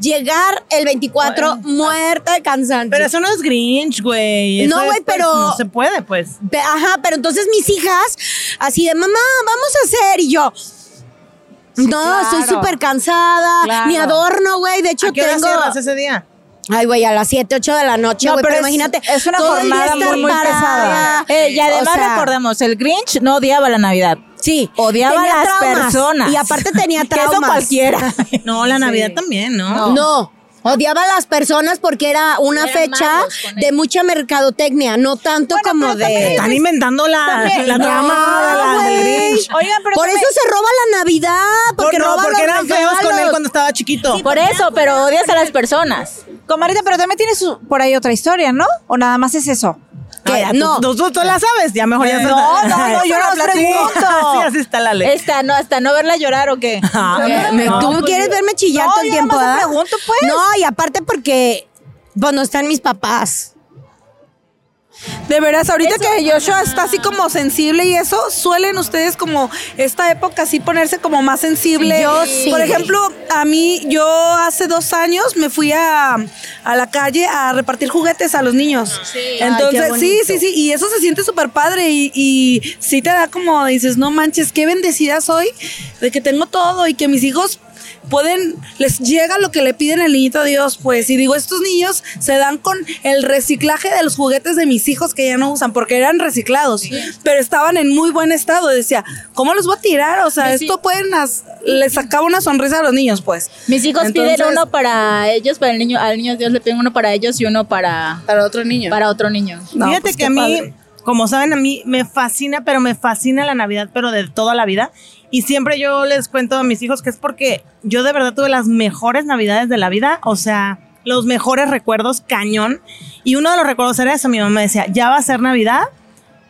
llegar el 24 muerta de cansancio. Pero eso no es Grinch, güey. No, güey, pues, pero- No se puede, pues. Ajá, pero entonces mis hijas, así de mamá, vamos a hacer. Y yo, no, claro. estoy súper cansada. Claro. Ni adorno, güey. De hecho, ¿A qué hora tengo. cierras ese día? Ay, güey, a las 7, 8 de la noche, No, pero pero, es- imagínate. es una jornada estar muy, muy pesada. Eh, y además O sea, recordemos, el Grinch no odiaba la Navidad. Sí. Odiaba a las traumas. personas. Y aparte tenía Que traumas. eso cualquiera. No, la Navidad también, ¿no? No. Odiaba a las personas porque era una Eran fecha de mucha mercadotecnia, no tanto como de. Están inventando la, También. la No, trama de la. Grinch. Oigan, pero Por también- eso se roba la Navidad, porque Por- no, roba porque los eran feos con él cuando estaba chiquito. Por eso, pero odias a las personas. Comadrita, pero también tienes su- por ahí otra historia, ¿no? ¿O nada más es eso? Ah, No. Tú, tú- tú la sabes, ya mejor ya se No, no, no, yo no pregunto. Sí, así está la ley. Esta, no, hasta no verla llorar o qué. Eh, me- ¿Tú quieres verme chillar No, todo el yo tiempo? ¿verdad? pregunto, pues. No, y aparte porque, pues no están mis papás. De veras, ahorita que Joshua está así como sensible y eso, suelen ustedes como esta época así ponerse como más sensible. Yo sí. Por ejemplo, a mí, yo hace dos años me fui a, a la calle a repartir juguetes a los niños. Entonces, Ay, qué sí, sí, sí, y eso se siente súper padre y, y sí te da como, dices, no manches, qué bendecida soy de que tengo todo y que mis hijos pueden, les llega lo que le piden el niñito Dios, pues, y digo, estos niños se dan con el reciclaje de los juguetes de mis hijos que ya no usan, porque eran reciclados, pero estaban en muy buen estado, decía, ¿cómo los voy a tirar? O sea, esto pueden, as- les sacaba una sonrisa a los niños, pues. Mis hijos Entonces- piden uno para ellos, para el niño, al niño Dios le piden uno para ellos y uno para, Para otro niño. para otro niño. No, Fíjate pues, que a mí, padre. como saben, a mí me fascina, pero me fascina la Navidad, pero de toda la vida. Y siempre yo les cuento a mis hijos que es porque yo de verdad tuve las mejores Navidades de la vida, o sea, los mejores recuerdos, cañón. Y uno de los recuerdos era eso, mi mamá me decía, ya va a ser Navidad,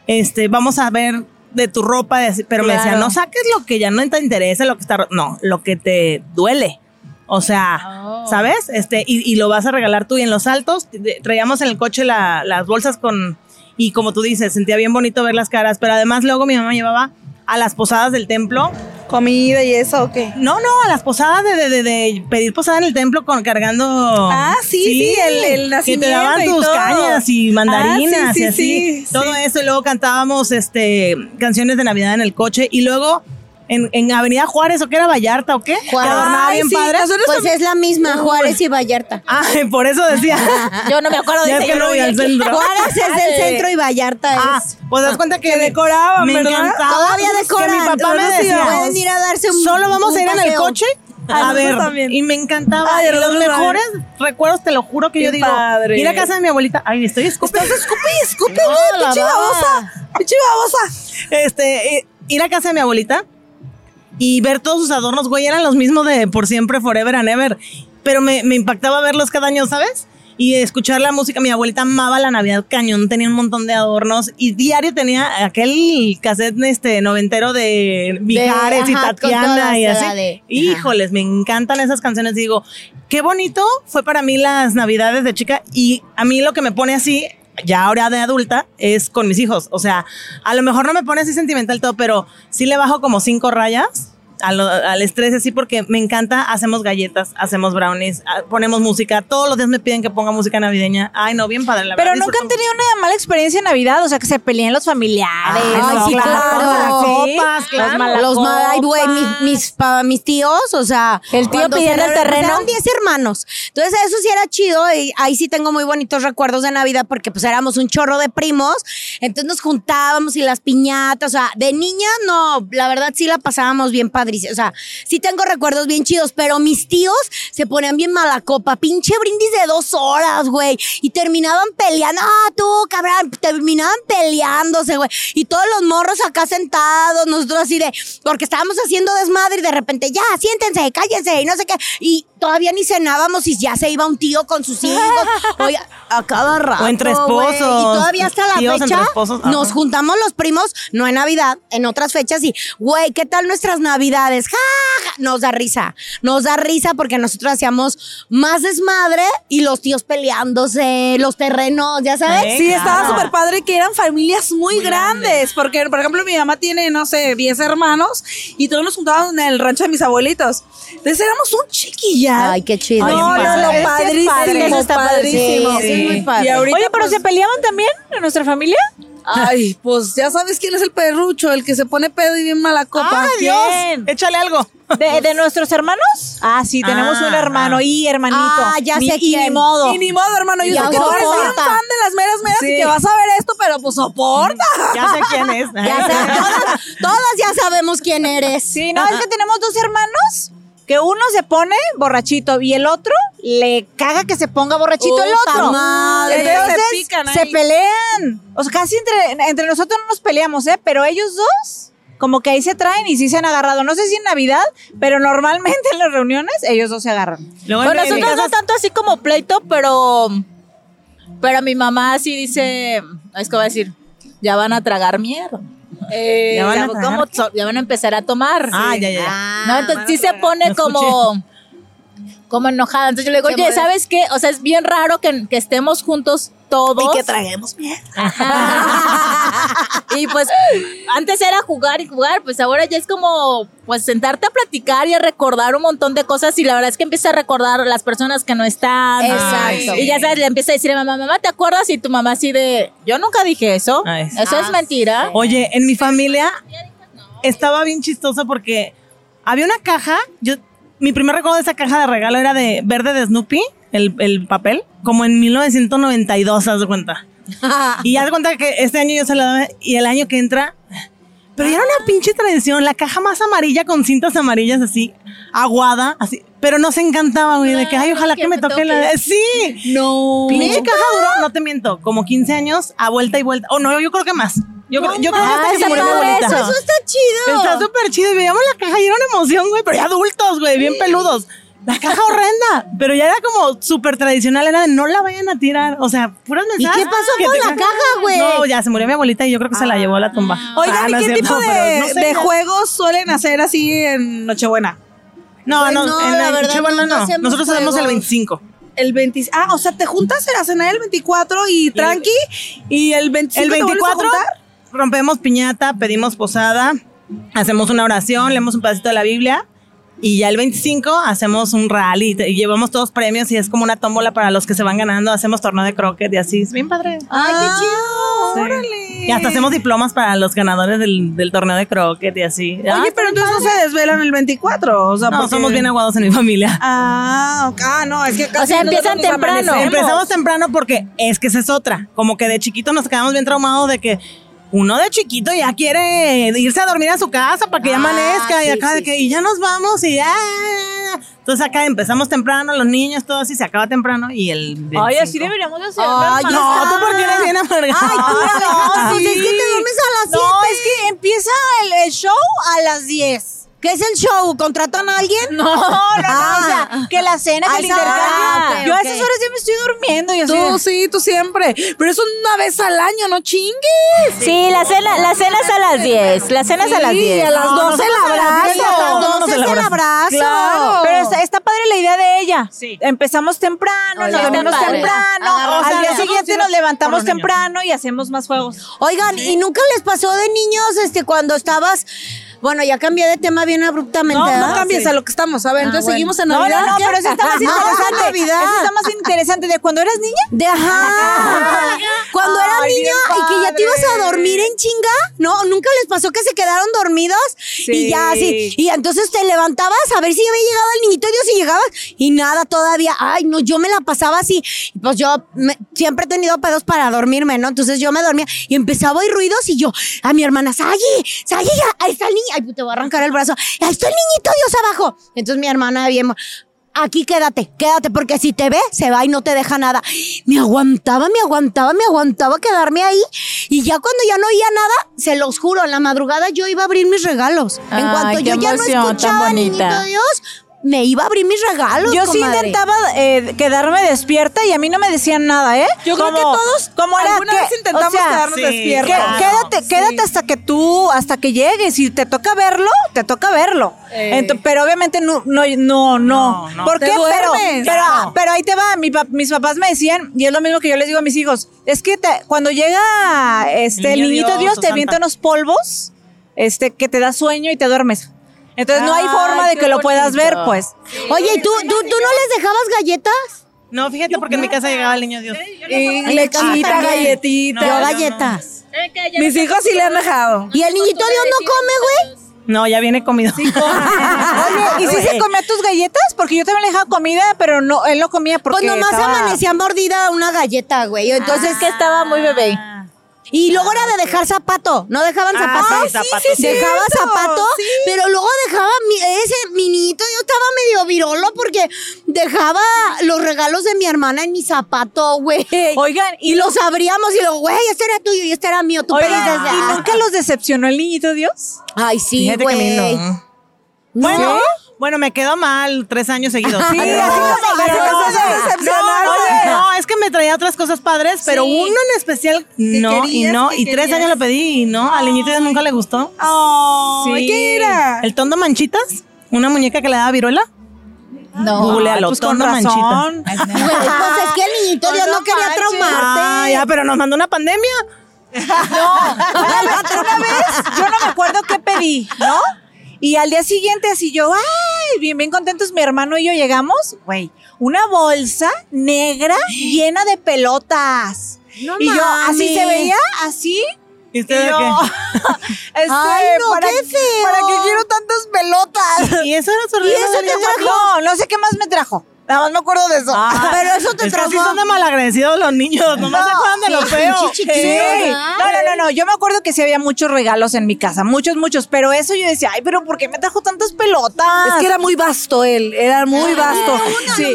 este, vamos a ver de tu ropa, pero me decía, no saques lo que ya no te interesa, lo que está, no, lo que te duele. O sea, Oh. ¿sabes? Este, y, y lo vas a regalar tú. Y en los altos, traíamos en el coche la- las bolsas con. Y como tú dices, sentía bien bonito ver las caras. Pero además, luego mi mamá llevaba a las posadas del templo. Comida y eso, ¿o qué? No, no, a las posadas de, de, de- de pedir posada en el templo con cargando. Ah, sí, sí, el- el Que te daban nacimiento y tus cañas y mandarinas Ah, sí, y sí, así. sí, todo sí. eso. Y luego cantábamos este canciones de Navidad en el coche. Y luego en, en Avenida Juárez, ¿o qué era Vallarta o qué? Que Juárez. adornaba bien sí, padre. Pues es la misma, Juárez y Vallarta. Ay, por eso decía. Yo no me acuerdo de Ya que yo no voy al vi aquí. centro. Juárez es del centro y Vallarta Ah, es. pues das cuenta que, Que decoraban, me ¿verdad? encantaba. Todavía que decoran. mi papá me decía, Pueden ir a darse un solo vamos un a ir en el coche Ah, a ver. también. Y me encantaba. Ay, y los mejores recuerdos, te lo juro que Qué yo digo. padre. Ir a casa de mi abuelita. Ay, estoy escupiendo. Estás escupe y escupe, No, pinche babosa. Pinche babosa. Este, ir a casa de mi abuelita y ver todos sus adornos, güey, eran los mismos de por siempre, forever and ever. Pero me, me impactaba verlos cada año, ¿sabes? Y escuchar la música. Mi abuelita amaba la Navidad cañón, tenía un montón de adornos y diario tenía aquel cassette este noventero de Mijares y Tatiana y así. de- ajá. Híjoles, me encantan esas canciones. Digo, qué bonito fue para mí las Navidades de chica y a mí lo que me pone así ya ahora de adulta es con mis hijos. O sea, a lo mejor no me pone así sentimental todo, pero sí le bajo como cinco rayas. A lo- al estrés así porque me encanta, hacemos galletas, hacemos brownies, ah, ponemos música, todos los días me piden que ponga música navideña. Ay, no, bien padre, la Pero verdad. nunca han tenido una mala experiencia en Navidad, o sea, que se peleen los familiares. Ay, ¿no? sí, claro. Las copas, claro. Los malacopas. Los mal, ay, güey, mis, mis, pa- mis tíos, o sea. El tío pidiendo el terreno. Eran 10 hermanos. Entonces, eso sí era chido. Y ahí sí tengo muy bonitos recuerdos de Navidad porque, pues, éramos un chorro de primos. Entonces, nos juntábamos y las piñatas. O sea, de niña, no, la verdad sí la pasábamos bien padrísimo. O sea, sí tengo recuerdos bien chidos, pero mis tíos se ponían bien mala copa. Pinche brindis de dos horas, güey. Y terminaban peleando. Ah, tú, cabrón. Terminaban peleándose, güey. Y todos los morros acá sentados, nosotros así de. Porque estábamos haciendo desmadre y de repente, ya, siéntense, cállense y no sé qué. Y todavía ni cenábamos y ya se iba un tío con sus hijos. Oye, a cada rato. O entre esposos, Y todavía hasta la fecha esposos, ajá. nos juntamos los primos, no en Navidad, en otras fechas y, güey, ¿qué tal nuestras Navidades? ¡Ja! ja! Nos da risa. Nos da risa porque nosotros hacíamos más desmadre y los tíos peleándose, los terrenos, ya sabes. Sí, claro. estaba súper padre que eran familias muy, grandes, porque por ejemplo mi mamá tiene, no sé, 10 hermanos y todos nos juntábamos en el rancho de mis abuelitos. Entonces éramos un chiquillar. Ay, qué chido. No, no, es padrísimo, padre, eso está padrísimo. Sí, eso es muy padre. Y ahorita Oye, pero pues, ¿se peleaban también en nuestra familia? Ay, pues ya sabes quién es el perrucho, el que se pone pedo y bien mala copa. ¡Ay, Dios! ¿quién? Échale algo. ¿De, de nuestros hermanos? Ah, sí, tenemos Ah, un hermano ah. y hermanito. Ah, ya Ni- sé y quién. ni modo. Y ni modo, hermano, yo Ya sé que tú eres bien soporta. fan de las meras meras y Sí. que vas a ver esto, pero pues soporta. Ya sé quién es. Ya sé, todas, todas ya sabemos quién eres. Sí, no, es que tenemos dos hermanos que uno se pone borrachito y el otro le caga que se ponga borrachito el otro. madre. Entonces Se pican se ahí. pelean. O sea, casi entre, entre nosotros no nos peleamos, ¿eh? Pero ellos dos, como que ahí se traen y sí se han agarrado. No sé si en Navidad, pero normalmente en las reuniones ellos dos se agarran. Luego Bueno, nosotros no tanto así como pleito, pero. Pero mi mamá sí dice. Es que va a decir, ya van a tragar mierda. Eh, ¿Ya van a ¿cómo van a empezar a tomar. Ah, Sí. ya, ya, ya. Ah, No, entonces sí se pone como. Como enojada. Entonces yo le digo, oye, mueve. ¿sabes qué? O sea, es bien raro que, que estemos juntos todos. Y que traguemos mierda. y pues antes era jugar y jugar, pues ahora ya es como pues sentarte a platicar y a recordar un montón de cosas y la verdad es que empieza a recordar las personas que no están. Exacto. Y ya sabes, le empieza a decir a mamá, mamá, ¿te acuerdas? Y tu mamá así de, yo nunca dije eso. Ay. Eso es mentira. Oye, en mi familia estaba bien chistoso porque había una caja. Yo, mi primer recuerdo de esa caja de regalo era de verde de Snoopy, el, el papel, como en 1992, haz de cuenta. Y haz de cuenta que este año yo se la daba y el año que entra. Pero ya era una pinche tradición, la caja más amarilla con cintas amarillas así, aguada, así. Pero nos encantaba, güey, de que, ay, ojalá que, me toque, la. Sí. No. Pinche caja duró, no te miento, como 15 años a vuelta y vuelta. Oh, no, yo creo que más. Yo, creo, yo creo que hasta que se murió mi abuelita. eso. Eso está chido. Está súper chido. Y veíamos la caja y era una emoción, güey. Pero ya adultos, güey, bien peludos. La caja horrenda. Pero ya era como súper tradicional. Era de no la vayan a tirar. O sea, puras ¿Y mensajes. qué pasó con la caja, güey? No, ya se murió mi abuelita y yo creo que se la llevó a la tumba. Oigan, Ah, ¿y no qué cierto, tipo de, pero no sé, de ya. juegos suelen hacer así en Nochebuena? No, Pues no, no, en la la verdad, no, no Nosotros hacemos el juegos. 25. El 20, ah, o sea, te juntas a cenar el 24 y tranqui, y el 25 El te vuelves a 24 juntar. rompemos piñata, pedimos posada, hacemos una oración, leemos un pedacito de la Biblia y ya el 25 hacemos un rally y llevamos todos premios y es como una tómbola para los que se van ganando, hacemos torneo de croquet y así, es bien padre. Ay, qué chido. Sí. órale. Y hasta hacemos diplomas para los ganadores del, del torneo de croquet y así. Oye, Ah, pero entonces no se desvelan el 24, o sea, no, porque- somos bien aguados en mi familia. Ah, ok. ah, no, es que casi O sea, empiezan temprano. amanecemos. Empezamos temprano porque es que esa es otra. Como que de chiquito nos quedamos bien traumados de que uno de chiquito ya quiere irse a dormir a su casa para que ya Ah, amanezca y sí, acá sí, de que y ya nos vamos y ya. Entonces acá empezamos temprano, los niños, todo así, se acaba temprano y el. Ay, 25. así deberíamos de hacer. Ay, No, tú porque eres bien amargado. Ay, tú no, pues es que te duermes a las 7. No, es que empieza el, el show a las 10. ¿Qué es el show? ¿Contratan a alguien? No, no, no, Ah. o sea, que la cena, que Ah, el intercambio. ah, Yo a esas horas ya me estoy durmiendo y así. Tú de- sí, tú siempre. Pero eso una vez al año, no chingues. Sí, la cena, la cena es a las 10. La cena es a las Sí, 10. a las No, 12 el nosotros a las abrazo. 10 ya estamos dándonos Entonces el el abrazo. Claro. Pero está, está padre la idea de ella. Sí. Empezamos temprano, Oye, nos dormimos temprano. Agarramos al día siguiente Sí, nos levantamos temprano y hacemos más juegos. Oigan, ¿y nunca les pasó de niños este cuando estabas bueno, ya cambié de tema bien abruptamente. No, no cambies Sí. a lo que estamos. A ver, Ah, entonces bueno. seguimos en No, Navidad. no, no, ¿Qué? pero eso está más Ah, interesante. Navidad. Eso está más interesante de cuando eras niña. De ajá. Cuando era Ay, niña bien y que ya te ibas a dormir en chinga, ¿no? ¿Nunca les pasó que se quedaron dormidos? Y ya así. Y entonces te levantabas a ver si había llegado el niñito Dios y llegabas y nada todavía. Ay, no, yo me la pasaba así. Pues yo me- siempre he tenido pedos para dormirme, ¿no? Entonces yo me dormía y empezaba a oír ruidos y yo a mi hermana, Sayi, Sayi, ahí está el niño. Ay, te voy a arrancar el brazo. Ahí está el niñito Dios abajo. Entonces mi hermana bien aquí quédate, quédate, porque si te ve, se va y no te deja nada. Me aguantaba, me aguantaba, me aguantaba quedarme ahí. Y ya cuando ya no oía nada, se los juro, en la madrugada yo iba a abrir mis regalos. en cuanto yo ya no escuchaba niñito Dios, me iba a abrir mis regalos. Yo sí comadre. intentaba eh, quedarme despierta y a mí no me decían nada, ¿eh? Yo creo que todos como era alguna que- vez intentamos o sea, quedarnos sí, despiertos. que- Claro, quédate, sí. quédate hasta que tú, hasta que llegues. Si te toca verlo, te toca verlo. Eh. Pero obviamente no, no, no, no. ¿Por qué? Pero, duermes. pero, pero ahí te va. Mi mis papás me decían, y es lo mismo que yo les digo a mis hijos, es que te- cuando llega este, el, niño niñito Dios Dios, te avienta unos polvos este, que te da sueño y te duermes. Entonces no hay Ay, forma de que lo puedas ver, pues. Oye, ¿y tú, tú, tú no les dejabas galletas? No, fíjate porque en mi casa llegaba el niño Dios. Y lechita, también. galletita. Yo No, yo no. galletas. Mis hijos sí le han dejado. ¿Y el niñito Dios no come, güey? No, ya viene comido. Oye, ¿y si se comía tus galletas? Porque yo también le dejaba comida, pero no, él no comía porque Pues nomás estaba- amanecía mordida una galleta, güey. Entonces, Es que estaba muy bebé. Y luego era de dejar zapato. ¿No dejaban Ah, zapato? sí, zapato, sí, Dejaba cierto, zapato, sí. pero luego dejaba mi- ese mi niñito. Yo estaba medio virolo porque dejaba los regalos de mi hermana en mi zapato, güey. Oigan, Y los abríamos y luego, güey, este era tuyo y este era mío. Tú Oigan, ese. ¿y nunca los decepcionó el niñito Dios? Ay, sí, güey. no. Bueno, bueno, me quedó mal tres años seguidos. Sí, así como no, no, es que me traía otras cosas padres, pero Sí. uno en especial no, y no, que y tres querías. años lo pedí y no, al niñito Dios nunca le gustó. Oh, Sí. ¿Qué era? ¿El tondo manchitas? ¿Una muñeca que le daba viruela? No. Googlealo, Pues con tondo razón. Pues es que el niñito Dios no, no quería manches. traumarte. Ah, ya, pero nos mandó una pandemia. Una vez, una vez, yo no me acuerdo qué pedí, ¿no? Y al día siguiente, así yo, ay, bien, bien contentos, mi hermano y yo llegamos, güey, una bolsa negra llena de pelotas. No y yo, así mames. se veía, así. ¿Y usted yo, qué? este, Ay, no, ¿para, qué feo. ¿Para qué quiero tantas pelotas? ¿Y eso era su ¿Y eso te trajo? No, no sé qué más me trajo. Nada más me acuerdo de eso. Ah, Pero eso te es que así traumó. son de malagradecidos los niños, nomás se acuerdan de lo sí, feo. Sí. No, no, no, no. Yo me acuerdo que sí había muchos regalos en mi casa, muchos, muchos. Pero eso yo decía, ay, pero ¿por qué me trajo tantas pelotas? Es que era muy vasto él, era muy vasto. Sí.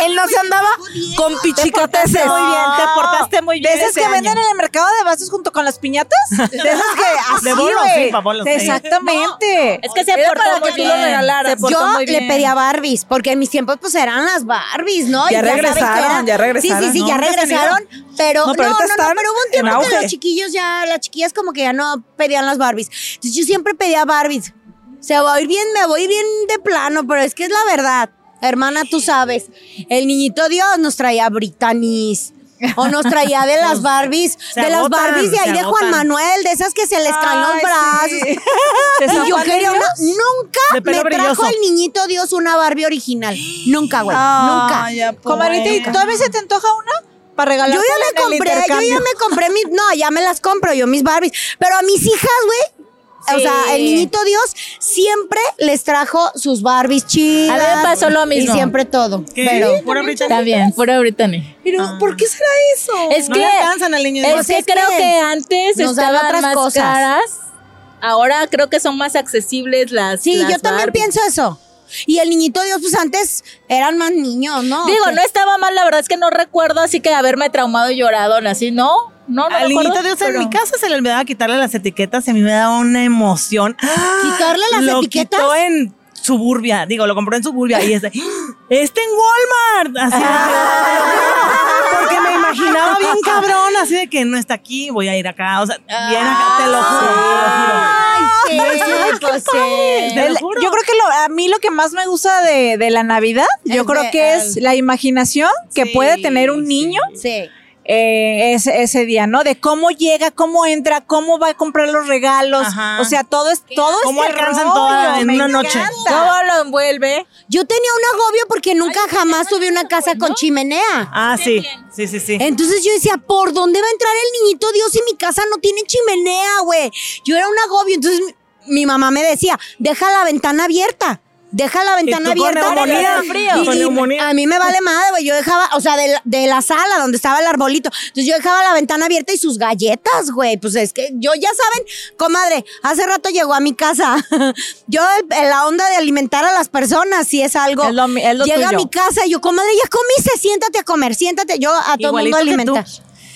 Él no se andaba con pichicateces. Muy bien, te portaste muy bien. bien ¿De esas que venden en el mercado de vasos junto con las piñatas? De esas que así, De bolos, sí, pa' bolos, sí. Exactamente. Es que se Era portó para muy que tú lo bien. regalaras. Yo le bien. pedía Barbies, porque en mis tiempos pues eran las Barbies, ¿no? Ya regresaron, ya regresaron. Sí, sí, sí, ya regresaron. Pero No, no, pero no, no, pero hubo un tiempo que los chiquillos ya, las chiquillas como que ya no pedían las Barbies. Entonces yo siempre pedía Barbies. Se va a ir bien, me voy bien de plano, pero es que es la verdad. Hermana, tú sabes, el niñito Dios nos traía Britannies. O nos traía de las Barbies, Se de las agotan, Barbies de ahí de Juan. Manuel, de esas que se les caen los brazos. sí. ¿De Y yo quería una. Nunca me trajo el niñito Dios una Barbie original. Nunca, güey. nunca. Comadrita, ¿y todavía se te antoja una? Para regalar. Yo ya me compré, yo ya me compré mis. No, ya me las compro yo, mis Barbies. Pero a mis hijas, güey. O sea, el niñito Dios siempre les trajo sus Barbies chidas. A mí me pasó lo mismo. Y siempre todo. ¿Qué? Pero. ¿Pura Britannia? También, pura Brittany. Pero, ¿por qué será eso? Es No que, alcanzan al niño es Dios. que es que creo que antes estaban otras más cosas. caras. Ahora creo que son más accesibles las. Sí, las yo también Barbies. pienso eso. Y el niñito Dios, pues antes eran más niños, ¿no? Digo, no estaba mal, la verdad es que no recuerdo así que haberme traumado y llorado así, no, no, no Al acuerdo, Dios en mi casa se le olvidaba quitarle las etiquetas y a mí me daba una emoción. ¿Quitarle las lo etiquetas? quitó en Suburbia, digo, lo compró en Suburbia y este, este en Walmart, así de que- porque me imaginaba bien cabrón, así de que no está aquí, voy a ir acá, o sea, bien acá, te lo juro, sí, pues sí. te lo El- juro. yo creo que lo- a mí lo que más me gusta de, de la Navidad, yo Es creo de- que es la imaginación que Sí, puede tener un sí. niño Sí. Eh, ese, ese día, ¿no? De cómo llega, cómo entra, cómo va a comprar los regalos. Ajá. O sea, todo es todo ¿Cómo este alcanzan rollo, toda en me una noche? ¿Cómo lo envuelve? Yo tenía un agobio porque nunca jamás tuve una casa con chimenea. Ah, sí, sí, sí, sí. Entonces yo decía, ¿por dónde va a entrar el niñito Dios si mi casa no tiene chimenea, güey? Yo era un agobio. Entonces mi, mi mamá me decía, deja la ventana abierta. Deja la ventana abierta. neumonía, Y- y. A mí me vale madre, güey. Yo dejaba, o sea, de la, de la sala donde estaba el arbolito. Entonces yo dejaba la ventana abierta y sus galletas, güey. Pues es que yo, ya saben, comadre, hace rato llegó a mi casa. yo, el- la onda de alimentar a las personas, si es algo. Es lo mi- es lo Llega a mi casa y yo, comadre, ya comiste, siéntate a comer, siéntate. Yo a todo el mundo tú.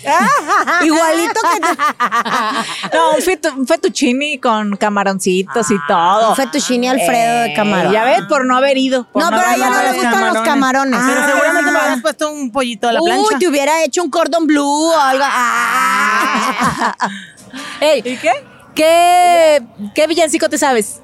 Igualito que tú. No, un, fetu- un fettuccini con camaroncitos y todo. Un fettuccine Alfredo de Eh, camarón. Ya ves, por no haber ido. No, pero a ella no le gustan los camarones. Pero Ah. seguramente me habías puesto un pollito a la plancha. Uy, te hubiera hecho un cordon blue o algo. Ah. Ey, ¿Y qué? ¿qué, ¿qué villancico te sabes?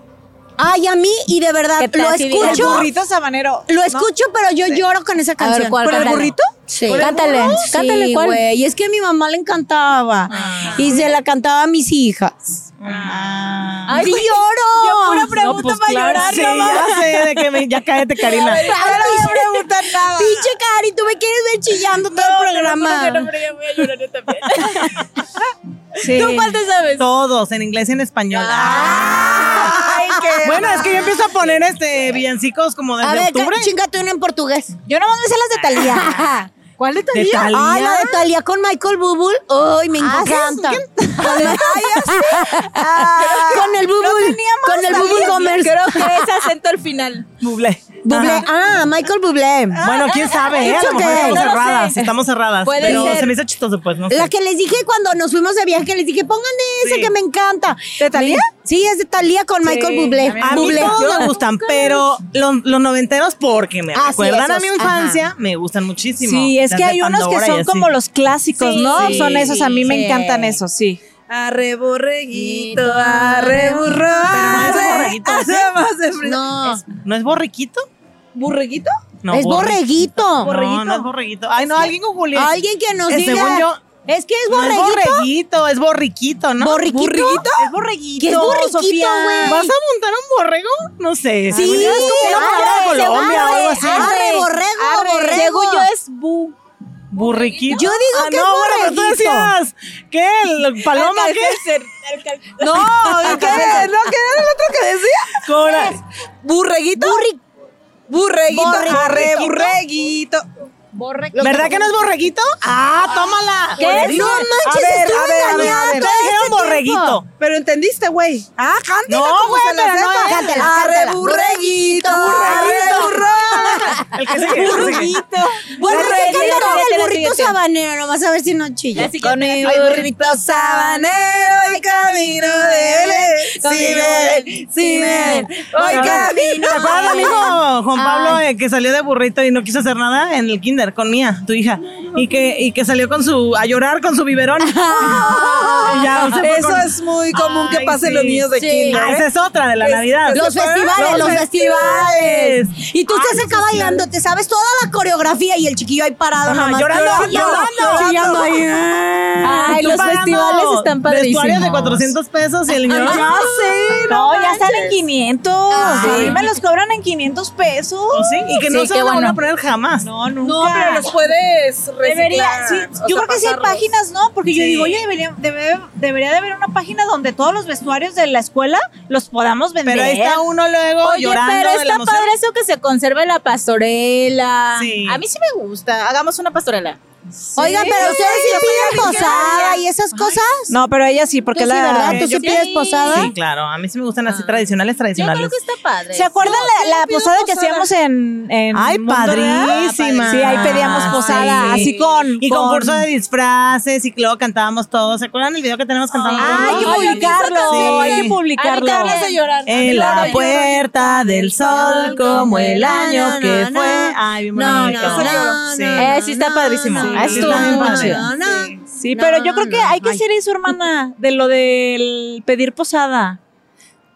Ay, a mí, y de verdad, ¿Qué tal lo si El escucho. burrito sabanero. Lo escucho, pero yo lloro con esa canción. ¿cuál? ¿Por el burrito? Sí. Cántale, Sí, cántale, ¿cuál? güey. Y es que a mi mamá le encantaba. Y se la cantaba a mis hijas. Ay, ¡Sí lloro! Yo pura pregunta pues, para claro, llorar. Sí, no ya sé de que me, ya cállate, Karina. Ay, no le voy a preguntar nada. Pinche Cari, tú me quieres ver chillando todo el programa. ¿Tú cuál te sabes? Todos, en inglés y en español. bueno, es que yo empiezo a poner este villancicos como desde A ver, octubre. chingate uno en portugués. Yo no me sé las de Talía. ¿Cuál de ¿De Talía? Ay, la de Talía con Michael Bubul. Ay, me encanta. Con el, con el Bubul. con el Bubul Gomers. Creo que es acento al final. Bublé. Bublé. Ajá. Ah, Michael Bublé. Bueno, quién sabe, ¿eh? A lo mejor okay. estamos No cerradas, sé. estamos cerradas. Puede pero ser. se me hizo chistoso, pues, no sé. La que les dije cuando nos fuimos de viaje, les dije, pongan esa Sí. que me encanta. ¿De Thalía? Sí, es de Talía con Michael Bublé. a mí A Bublé. todos me gustan, pero los, los noventeros, porque me Ah, sí, recuerdan a esos, mi infancia, me gustan muchísimo. Sí, es Las que hay unos que son como los clásicos, Sí, ¿no? sí, son esos, a mí me sí. encantan esos, sí. Arre borreguito, arre burro. no es arre, borreguito, ¿sí? hacemos de. No, ¿No es borriquito? ¿Burreguito? No, es borreguito. No, no es borreguito. Ay, no, alguien con Julián. Alguien que nos Eh, diga. según yo, es que es No es borreguito. borreguito, es borriquito, ¿no? ¿Borriquito? Es borreguito. ¿Qué es borriquito, güey? ¿Vas a montar un borrego? No sé. Sí, es como una palabra de Colombia o algo así. arre, borrego, borrego. Según yo es bu. Burriquito. Yo digo Ah, que no, es bueno, pero tú borreguito. decías, ¿qué? ¿El paloma qué? No, ¿qué? ¿No? ¿Qué era el otro que decía? Cora- ¿Burreguito? Burri- Burreguito, Borreguito. arre burreguito. ¿Verdad que no es borreguito? Ah, tómala. ¿Qué? No manches, A ver, estuve a ver, a ver, engañada a ver. Ustedes dijeron este borreguito. Pero entendiste, güey. Ah, cántala No, como güey, se la pero no, cántala, Arre cántala. burreguito, Burreguito. arre burro. El que sigue. Bueno, que Fíjate, burrito sabanero, nomás a ver si no chilla. Con mi burrito sabanero y camino de él. Si ven, si ven, voy camino. ¿Te acuerdas del hijo Juan Pablo eh, que salió de burrito y no quiso hacer nada en el kinder con Mía, tu hija? Y que, y que salió con su, a llorar con su biberón. Y ya, se fue Eso con- es muy común que Ay, pase en sí. los niños de Sí. kinder. Ah, ¿eh? esa es otra de la Navidad. Los festivales, los festivales. Y tú Ah, estás acá bailando, te sabes toda la coreografía y el chiquillo ahí parado Ajá, llorando, llorando. chillando ahí. Ay, Tú los pagando festivales están padrísimos. Vestuarios de 400 pesos y el niño. Ya sé, no, ya están en 500. Ah. A mí me los cobran en 500 pesos. ¿O sí? Y que no Sí, se qué van a poner jamás. No, nunca. No, pero los puedes Debería, reciclar. sí, yo sea, creo que sí hay páginas, ¿no? Porque yo digo, oye, debería, debe- debería de haber una página donde todos los vestuarios de la escuela los podamos vender. Pero ahí está uno luego Oye, llorando pero de la está padre eso que se conserve la pastorela. Sí. A mí sí me gusta. Hagamos una pastorela. Oigan, pero ustedes sí yo piden posada y esas cosas. No, pero ella sí, porque Tú sí, la... ¿verdad? ¿Tú sí yo- pides posada? Sí, claro. A mí sí me gustan así tradicionales, Yo tradicionales. creo que está padre. ¿Se acuerdan Yo- la, yo posada que hacíamos en, en Ay, padrísima. Sí, ahí pedíamos posada, Sí. así con... Y con- concurso de disfraces y que luego cantábamos todos. ¿Se acuerdan el video que tenemos cantando? Ah, hay que publicarlo, Sí. hay que publicarlo. hablas de llorar. En la puerta del sol como el año que fue. Ay, bien No, bonito. no, Sí. Eh, sí está padrísimo. Ah, Sí, estuvo no, pero yo No, creo que no. hay que ser eso, hermana, de lo del pedir posada.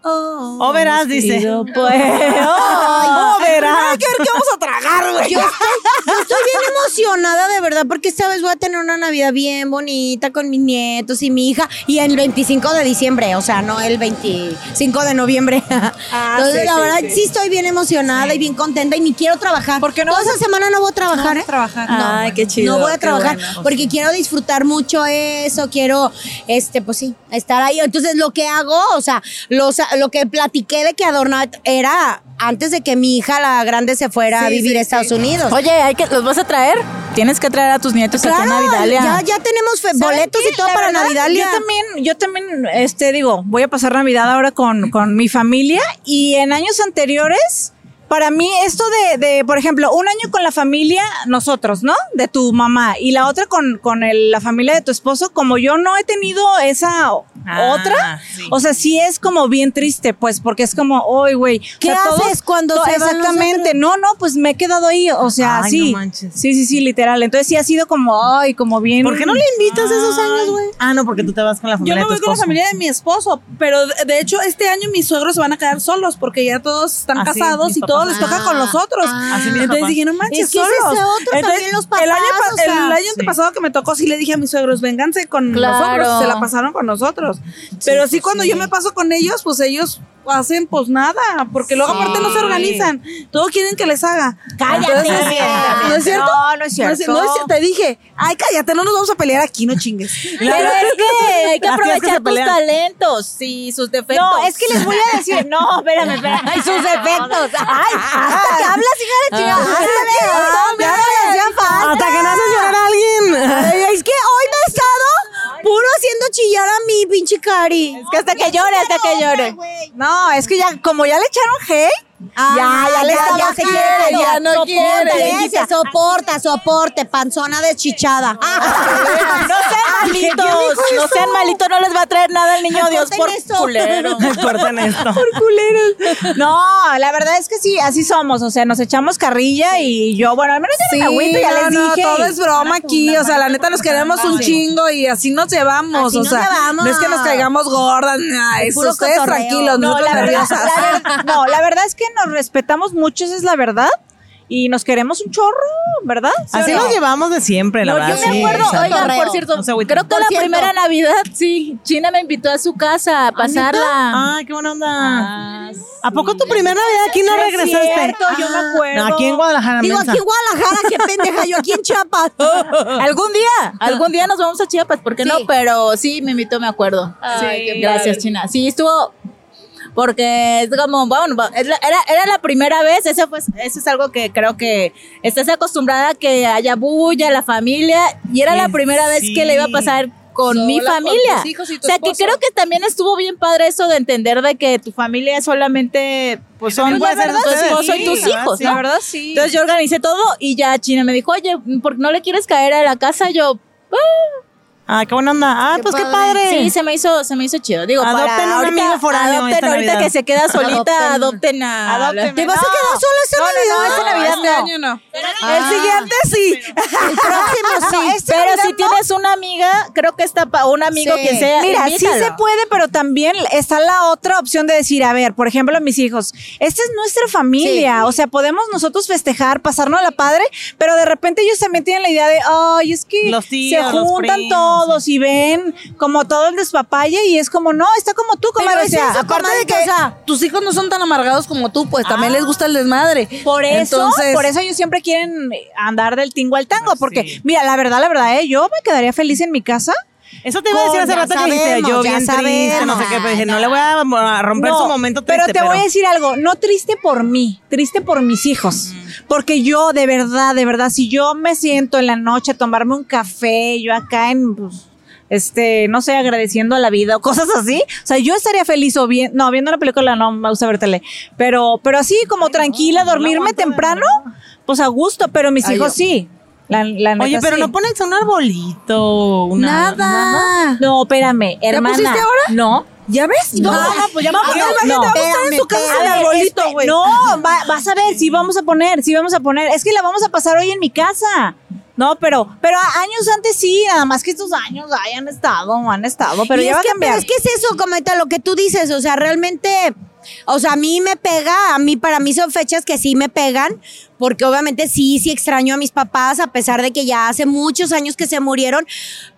O verás, dice. Pues. O verás. ¿Qué vamos a tragar, güey? Yo estoy, yo estoy bien emocionada, de verdad, porque esta vez voy a tener una Navidad bien bonita con mis nietos y mi hija. Y el 25 de diciembre, o sea, no el 25 de noviembre. Entonces, sí, la sí, verdad, sí. sí. estoy bien emocionada y bien contenta y ni quiero trabajar. ¿Por qué no Toda esa semana no voy a trabajar, No, ¿eh? trabajar. No, Ay, qué chido, No voy a trabajar bueno. porque quiero disfrutar mucho eso, quiero, este, pues sí, estar ahí. Entonces, lo que hago, o sea, los, lo que platiqué de que Adornat era antes de que mi hija, la grande, se fuera a vivir sí, a Estados sí. Unidos. Oye, hay que, ¿los vas a traer? Tienes que traer a tus nietos aquí a Navidalia. ya, ya tenemos fe- ¿Saben boletos qué? y todo La para verdad, Navidalia. Yo también, yo también, este, digo, voy a pasar Navidad ahora con, con mi familia y en años anteriores, para mí esto de, de, por ejemplo, un año con la familia, nosotros, ¿no? De tu mamá y la otra con, con el- la familia de tu esposo, como yo no he tenido esa Ah, otra, sí. o sea, sí es como bien triste, pues, porque es como, hoy, güey. o ¿Qué sea, haces cuando to- se van los Exactamente, otros? no, no, pues me he quedado ahí, o sea, Ay, sí. no manches. Sí, sí, sí, literal. Entonces sí ha sido como, ay, como bien. ¿Por qué no le invitas esos años, güey? Ah, no, porque tú te vas con la Yo familia me de tu voy con la familia de mi esposo, pero de, de hecho este año mis suegros se van a quedar solos porque ya todos están Ah, casados y todos papás. les toca con los otros. Ah. Mis Entonces dije, no manches, Es que solos. es otro, también los el año, o sea. el año Sí. pasado que me tocó, sí le dije a mis suegros, vénganse con Claro. nosotros, se la pasaron con nosotros. Pero sí, pues cuando sí. yo me paso con ellos, pues ellos hacen pues nada, porque luego aparte no se organizan. Todo quieren que les haga. Cállate. Entonces, ¿No es cierto? No, no es cierto. No es cierto. Te dije, ay, cállate, no nos vamos a pelear aquí, no chingues. Pero es que hay que aprovechar tus talentos y sus defectos. No, es que les voy a decir, no, espérame, espérame. Sus efectos. Ay, hasta que hablas, hija de chingada. Ah, ya me hacía falta. Hasta que no haces llorar a alguien. Ay, Es que hoy me he estado puro haciendo chillar a mi pinche Cari. Es que hasta que llore, hasta que llore. No, es que ya, como ya le echaron hate, Ah, ya, ya le estaba ya se quiere, ya no Soporta, quiere. Soporta, soporte, panzona deschichada. No sean malitos, no sean malitos, no les va a traer nada el niño Dios por esto. culero. Esto. No, la verdad es que sí, así somos. O sea, nos echamos carrilla y yo, bueno, al menos ya no me agüito, ya no, les no, dije. todo es broma aquí, o sea, la neta nos queremos un chingo y así nos llevamos, Así o nos sea, llevamos. no es que nos caigamos gordas, nada, eso, ustedes cotorreo. tranquilos, No, verdad, la verdad- no, la verdad es que nos respetamos mucho, esa es la verdad. Y nos queremos un chorro, ¿verdad? ¿Sí Así no? nos llevamos de siempre, la No, verdad. yo me sí, acuerdo, oigan, Cotorreo. por cierto, No creo que Por la cierto. primera Navidad, sí, China me invitó a su casa a pasarla. Ay, qué buena onda. ¿A poco tu primera Navidad aquí no Sí, es regresaste? cierto, yo me acuerdo. No, aquí en Guadalajara, Digo, mensa. aquí en Guadalajara, qué pendeja, yo aquí en Chiapas. Algún día, algún día nos vamos a Chiapas, ¿por qué no? Sí. Pero sí, me invitó, me acuerdo. Ay, qué Gracias, China. Sí, estuvo. Porque es como, bueno, era, era la primera vez, eso, fue, eso es algo que creo que estás acostumbrada a que haya bulla, la familia, y era la Sí, primera vez que le iba a pasar con mi Sola, con familia. tus hijos y tu o sea, que creo que también estuvo bien padre eso de entender de que tu familia solamente, pues son puede ser tu esposo y tus hijos, sí. ¿no? La verdad, sí. Entonces yo organicé todo y ya China me dijo, oye, ¿por qué no le quieres caer a la casa? Yo, Ah, qué buena onda. Ah, Qué pues qué padre. padre. sí, se me hizo, se me hizo chido. Digo, Adopten para un ahorita, amigo foráneo adopten esta ahorita Navidad. que se queda solita, Adopten. adopten a... Adopten. ¿Te vas a No. quedar sola esta No, no, Navidad? no, esta Navidad este no. año no. Ah. El siguiente sí. El próximo sí. Pero si tienes una amiga, creo que está para un amigo Sí. que sea. Mira, sí se puede, pero también está la otra opción de decir, a ver, por ejemplo, mis hijos, esta es nuestra familia, o sea, podemos nosotros festejar, pasarnos a la padre, pero de repente ellos también tienen la idea de, ay, es que Los tíos, se juntan primos, todos y ven como todo el despapalle y es como, no, está como tú, es o sea, Aparte de que o sea, tus hijos no son tan amargados como tú, pues también les gusta el desmadre. Por eso, Entonces, por eso ellos siempre quieren andar del tingo al tango, Ah, porque, sí. mira, la verdad, la verdad, ¿eh? yo me quedaría feliz en mi casa. Eso te iba a decir hace rato que dijiste, yo bien triste, no sé qué, pero dije, no le voy a romper No, su momento triste, pero te voy a decir algo, no triste por mí, triste por mis hijos. Porque yo, de verdad, de verdad, si yo me siento en la noche a tomarme un café, yo acá en, pues, este, no sé, agradeciendo a la vida o cosas así, o sea, yo estaría feliz o bien, no, viendo una película no me gusta ver tele, pero, pero así como tranquila, dormirme temprano, pues a gusto, pero mis Ay, hijos yo. sí. La, la Oye, neta, pero sí. no pones un arbolito, una... nada. No, espérame, hermana. pusiste ahora? No. ¿Ya ves? No, no, pues ya vamos a imagínate, no. vamos a estar en su casa A el arbolito, güey. No, va- vas a ver, sí vamos a poner, sí vamos a poner. Es que la vamos a pasar hoy en mi casa. No, pero, pero a- años antes sí, nada más que estos años ay, han estado, han estado, pero y ya es va a que, cambiar. Pero es que es eso, comenta lo que tú dices, o sea, realmente, o sea, a mí me pega, a mí, para mí son fechas que sí me pegan, porque obviamente sí, sí extraño a mis papás, a pesar de que ya hace muchos años que se murieron,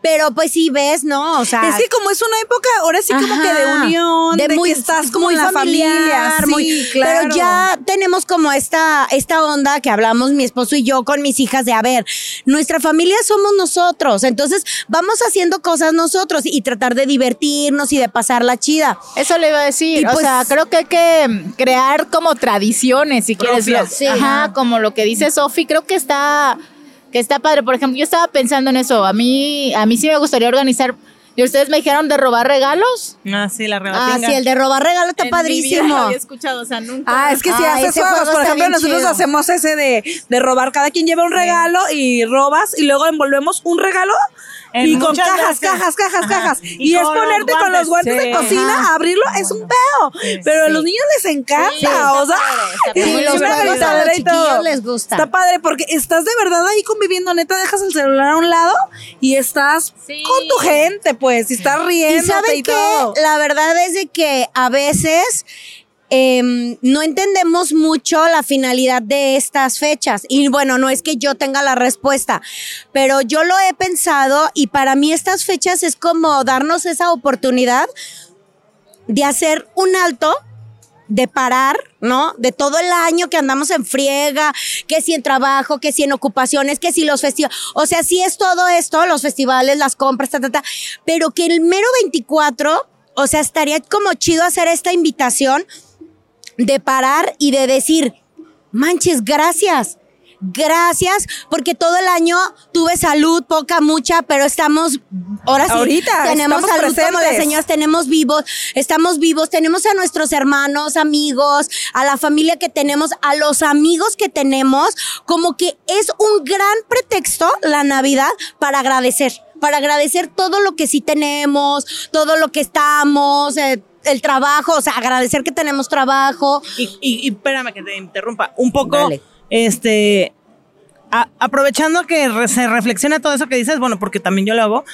pero pues sí ves, ¿no? O sea, Es que como es una época, ahora sí como que de unión, de, muy- que estás como muy en la familiar, familia. Sí, muy- claro. Pero ya tenemos como esta, esta onda que hablamos mi esposo y yo con mis hijas de, a ver, nuestra familia somos nosotros, entonces vamos haciendo cosas nosotros y tratar de divertirnos y de pasarla chida. Eso le iba a decir. Y o pues- sea, creo que hay que crear como tradiciones, si quieres. Propias. lo- Sí. Ajá, como lo que dice Sofi, creo que está, que está padre. Por ejemplo, yo estaba pensando en eso. A mí, a mí sí me gustaría organizar. Y ustedes me dijeron de robar regalos. Ah, sí, la Ah, rebatinga. sí, el de robar regalo está En mi vida padrísimo. lo había escuchado, o sea, nunca. Ah, es que si Ah, haces juegos, juego por ejemplo, nosotros chido. hacemos ese de, de robar, cada quien lleva un regalo y robas y luego envolvemos un regalo y con cajas, cajas, cajas, cajas. Y es ponerte con los guantes. de cocina, abrirlo, es un peo. Pero a los niños les encanta, o sea. los chiquillos les gusta. Está padre porque estás de verdad ahí conviviendo, neta, dejas el celular a un lado y estás con tu gente, pues, y estás riendo Y todo. la verdad es de que a veces em, no entendemos mucho la finalidad de estas fechas. Y bueno, no es que yo tenga la respuesta, pero yo lo he pensado y para mí estas fechas es como darnos esa oportunidad de hacer un alto de parar, ¿no? De todo el año que andamos en friega, que si en trabajo, que si en ocupaciones, que si los festivales. O sea, sí es todo esto, los festivales, las compras, ta, ta, ta. Pero que el mero 24, o sea, estaría como chido hacer esta invitación de parar y de decir, manches, gracias. Gracias, porque todo el año tuve salud, poca, mucha, pero estamos, ahora sí, Ahorita, tenemos salud como las presentes. señoras, tenemos vivos, estamos vivos, tenemos a nuestros hermanos, amigos, a la familia que tenemos, a los amigos que tenemos, como que es un gran pretexto la Navidad para agradecer, para agradecer todo lo que sí tenemos, todo lo que estamos, eh, el trabajo, o sea, agradecer que tenemos trabajo. Y, y- y espérame que te interrumpa. Un poco, Dale. este, a- aprovechando que re- se reflexiona todo eso que dices, bueno, porque también yo lo hago,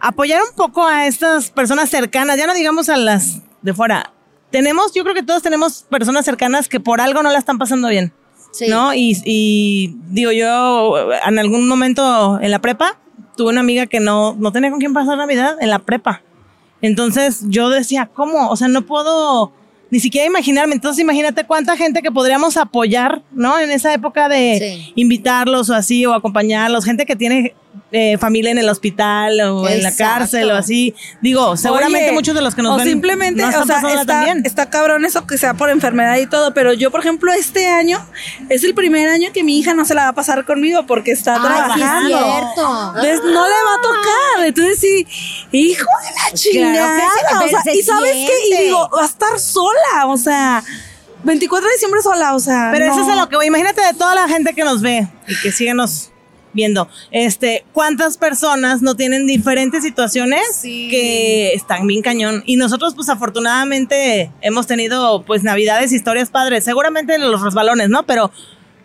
apoyar un poco a estas personas cercanas, ya no digamos a las de fuera. Tenemos, yo creo que todos tenemos personas cercanas que por algo no la están pasando bien. Sí. ¿No? Y, y digo, yo en algún momento en la prepa tuve una amiga que no, no tenía con quién pasar Navidad en la prepa. Entonces yo decía, ¿cómo? O sea, no puedo ni siquiera imaginarme. Entonces imagínate cuánta gente que podríamos apoyar, ¿no? En esa época de Sí. invitarlos o así, o acompañarlos, gente que tiene eh, familia en el hospital o en la cárcel o así. Digo, seguramente Oye, muchos de los que nos o ven simplemente, no o sea, está, tan bien. está cabrón eso que sea por enfermedad y todo, pero yo, por ejemplo, este año es el primer año que mi hija no se la va a pasar conmigo porque está Ay, sí es trabajando. cierto. Entonces no le va a tocar. Entonces sí, hijo de la chingada. que sí, o sea, se y sabes qué, y digo, va a estar sola, o sea, 24 de diciembre sola, o sea. Pero eso es a lo que voy. Imagínate de toda la gente que nos ve y que síguenos viendo. Este, ¿cuántas personas no tienen diferentes situaciones que están bien cañón? Y nosotros, pues afortunadamente, hemos tenido pues navidades, historias padres. Seguramente los resbalones, ¿no? Pero,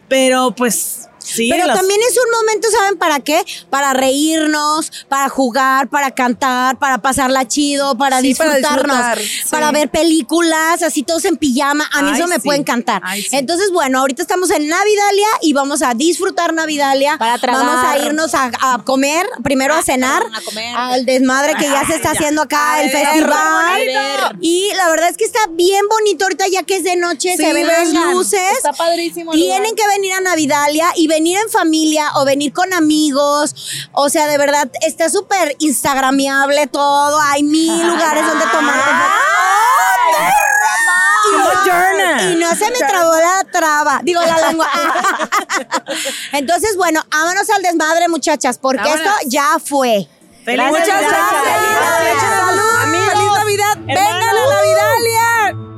pero pues sí. Pero también es un momento, ¿saben para qué? Para reírnos, para jugar, para cantar, para pasarla chido, para Sí, para disfrutarnos, disfrutar, para, ver películas, así todos en pijama. A mí Ay, eso me puede encantar. Ay. Entonces, bueno, ahorita estamos en Navidalia y vamos a disfrutar Navidalia. Para tragar. Vamos a irnos a, a comer, primero a cenar, perdón, a comer. al desmadre que ya se está haciendo acá, el ver, festival. Y la verdad es que está bien bonito ahorita ya que es de noche, se ven las luces. Está padrísimo Tienen lugar. que venir a Navidalia y venir en familia o venir con amigos. O sea, de verdad, está súper instagramiable todo. Hay mil lugares donde tomar. Y no, Moderna. y no se me trabó la traba, digo la lengua. Entonces, bueno, vámonos al desmadre, muchachas, porque Vámonos. esto ya fue. ¡Feliz Muchas Navidad! gracias. ¡Feliz Navidad! Salud, Amigos, feliz Navidad. Vengan a.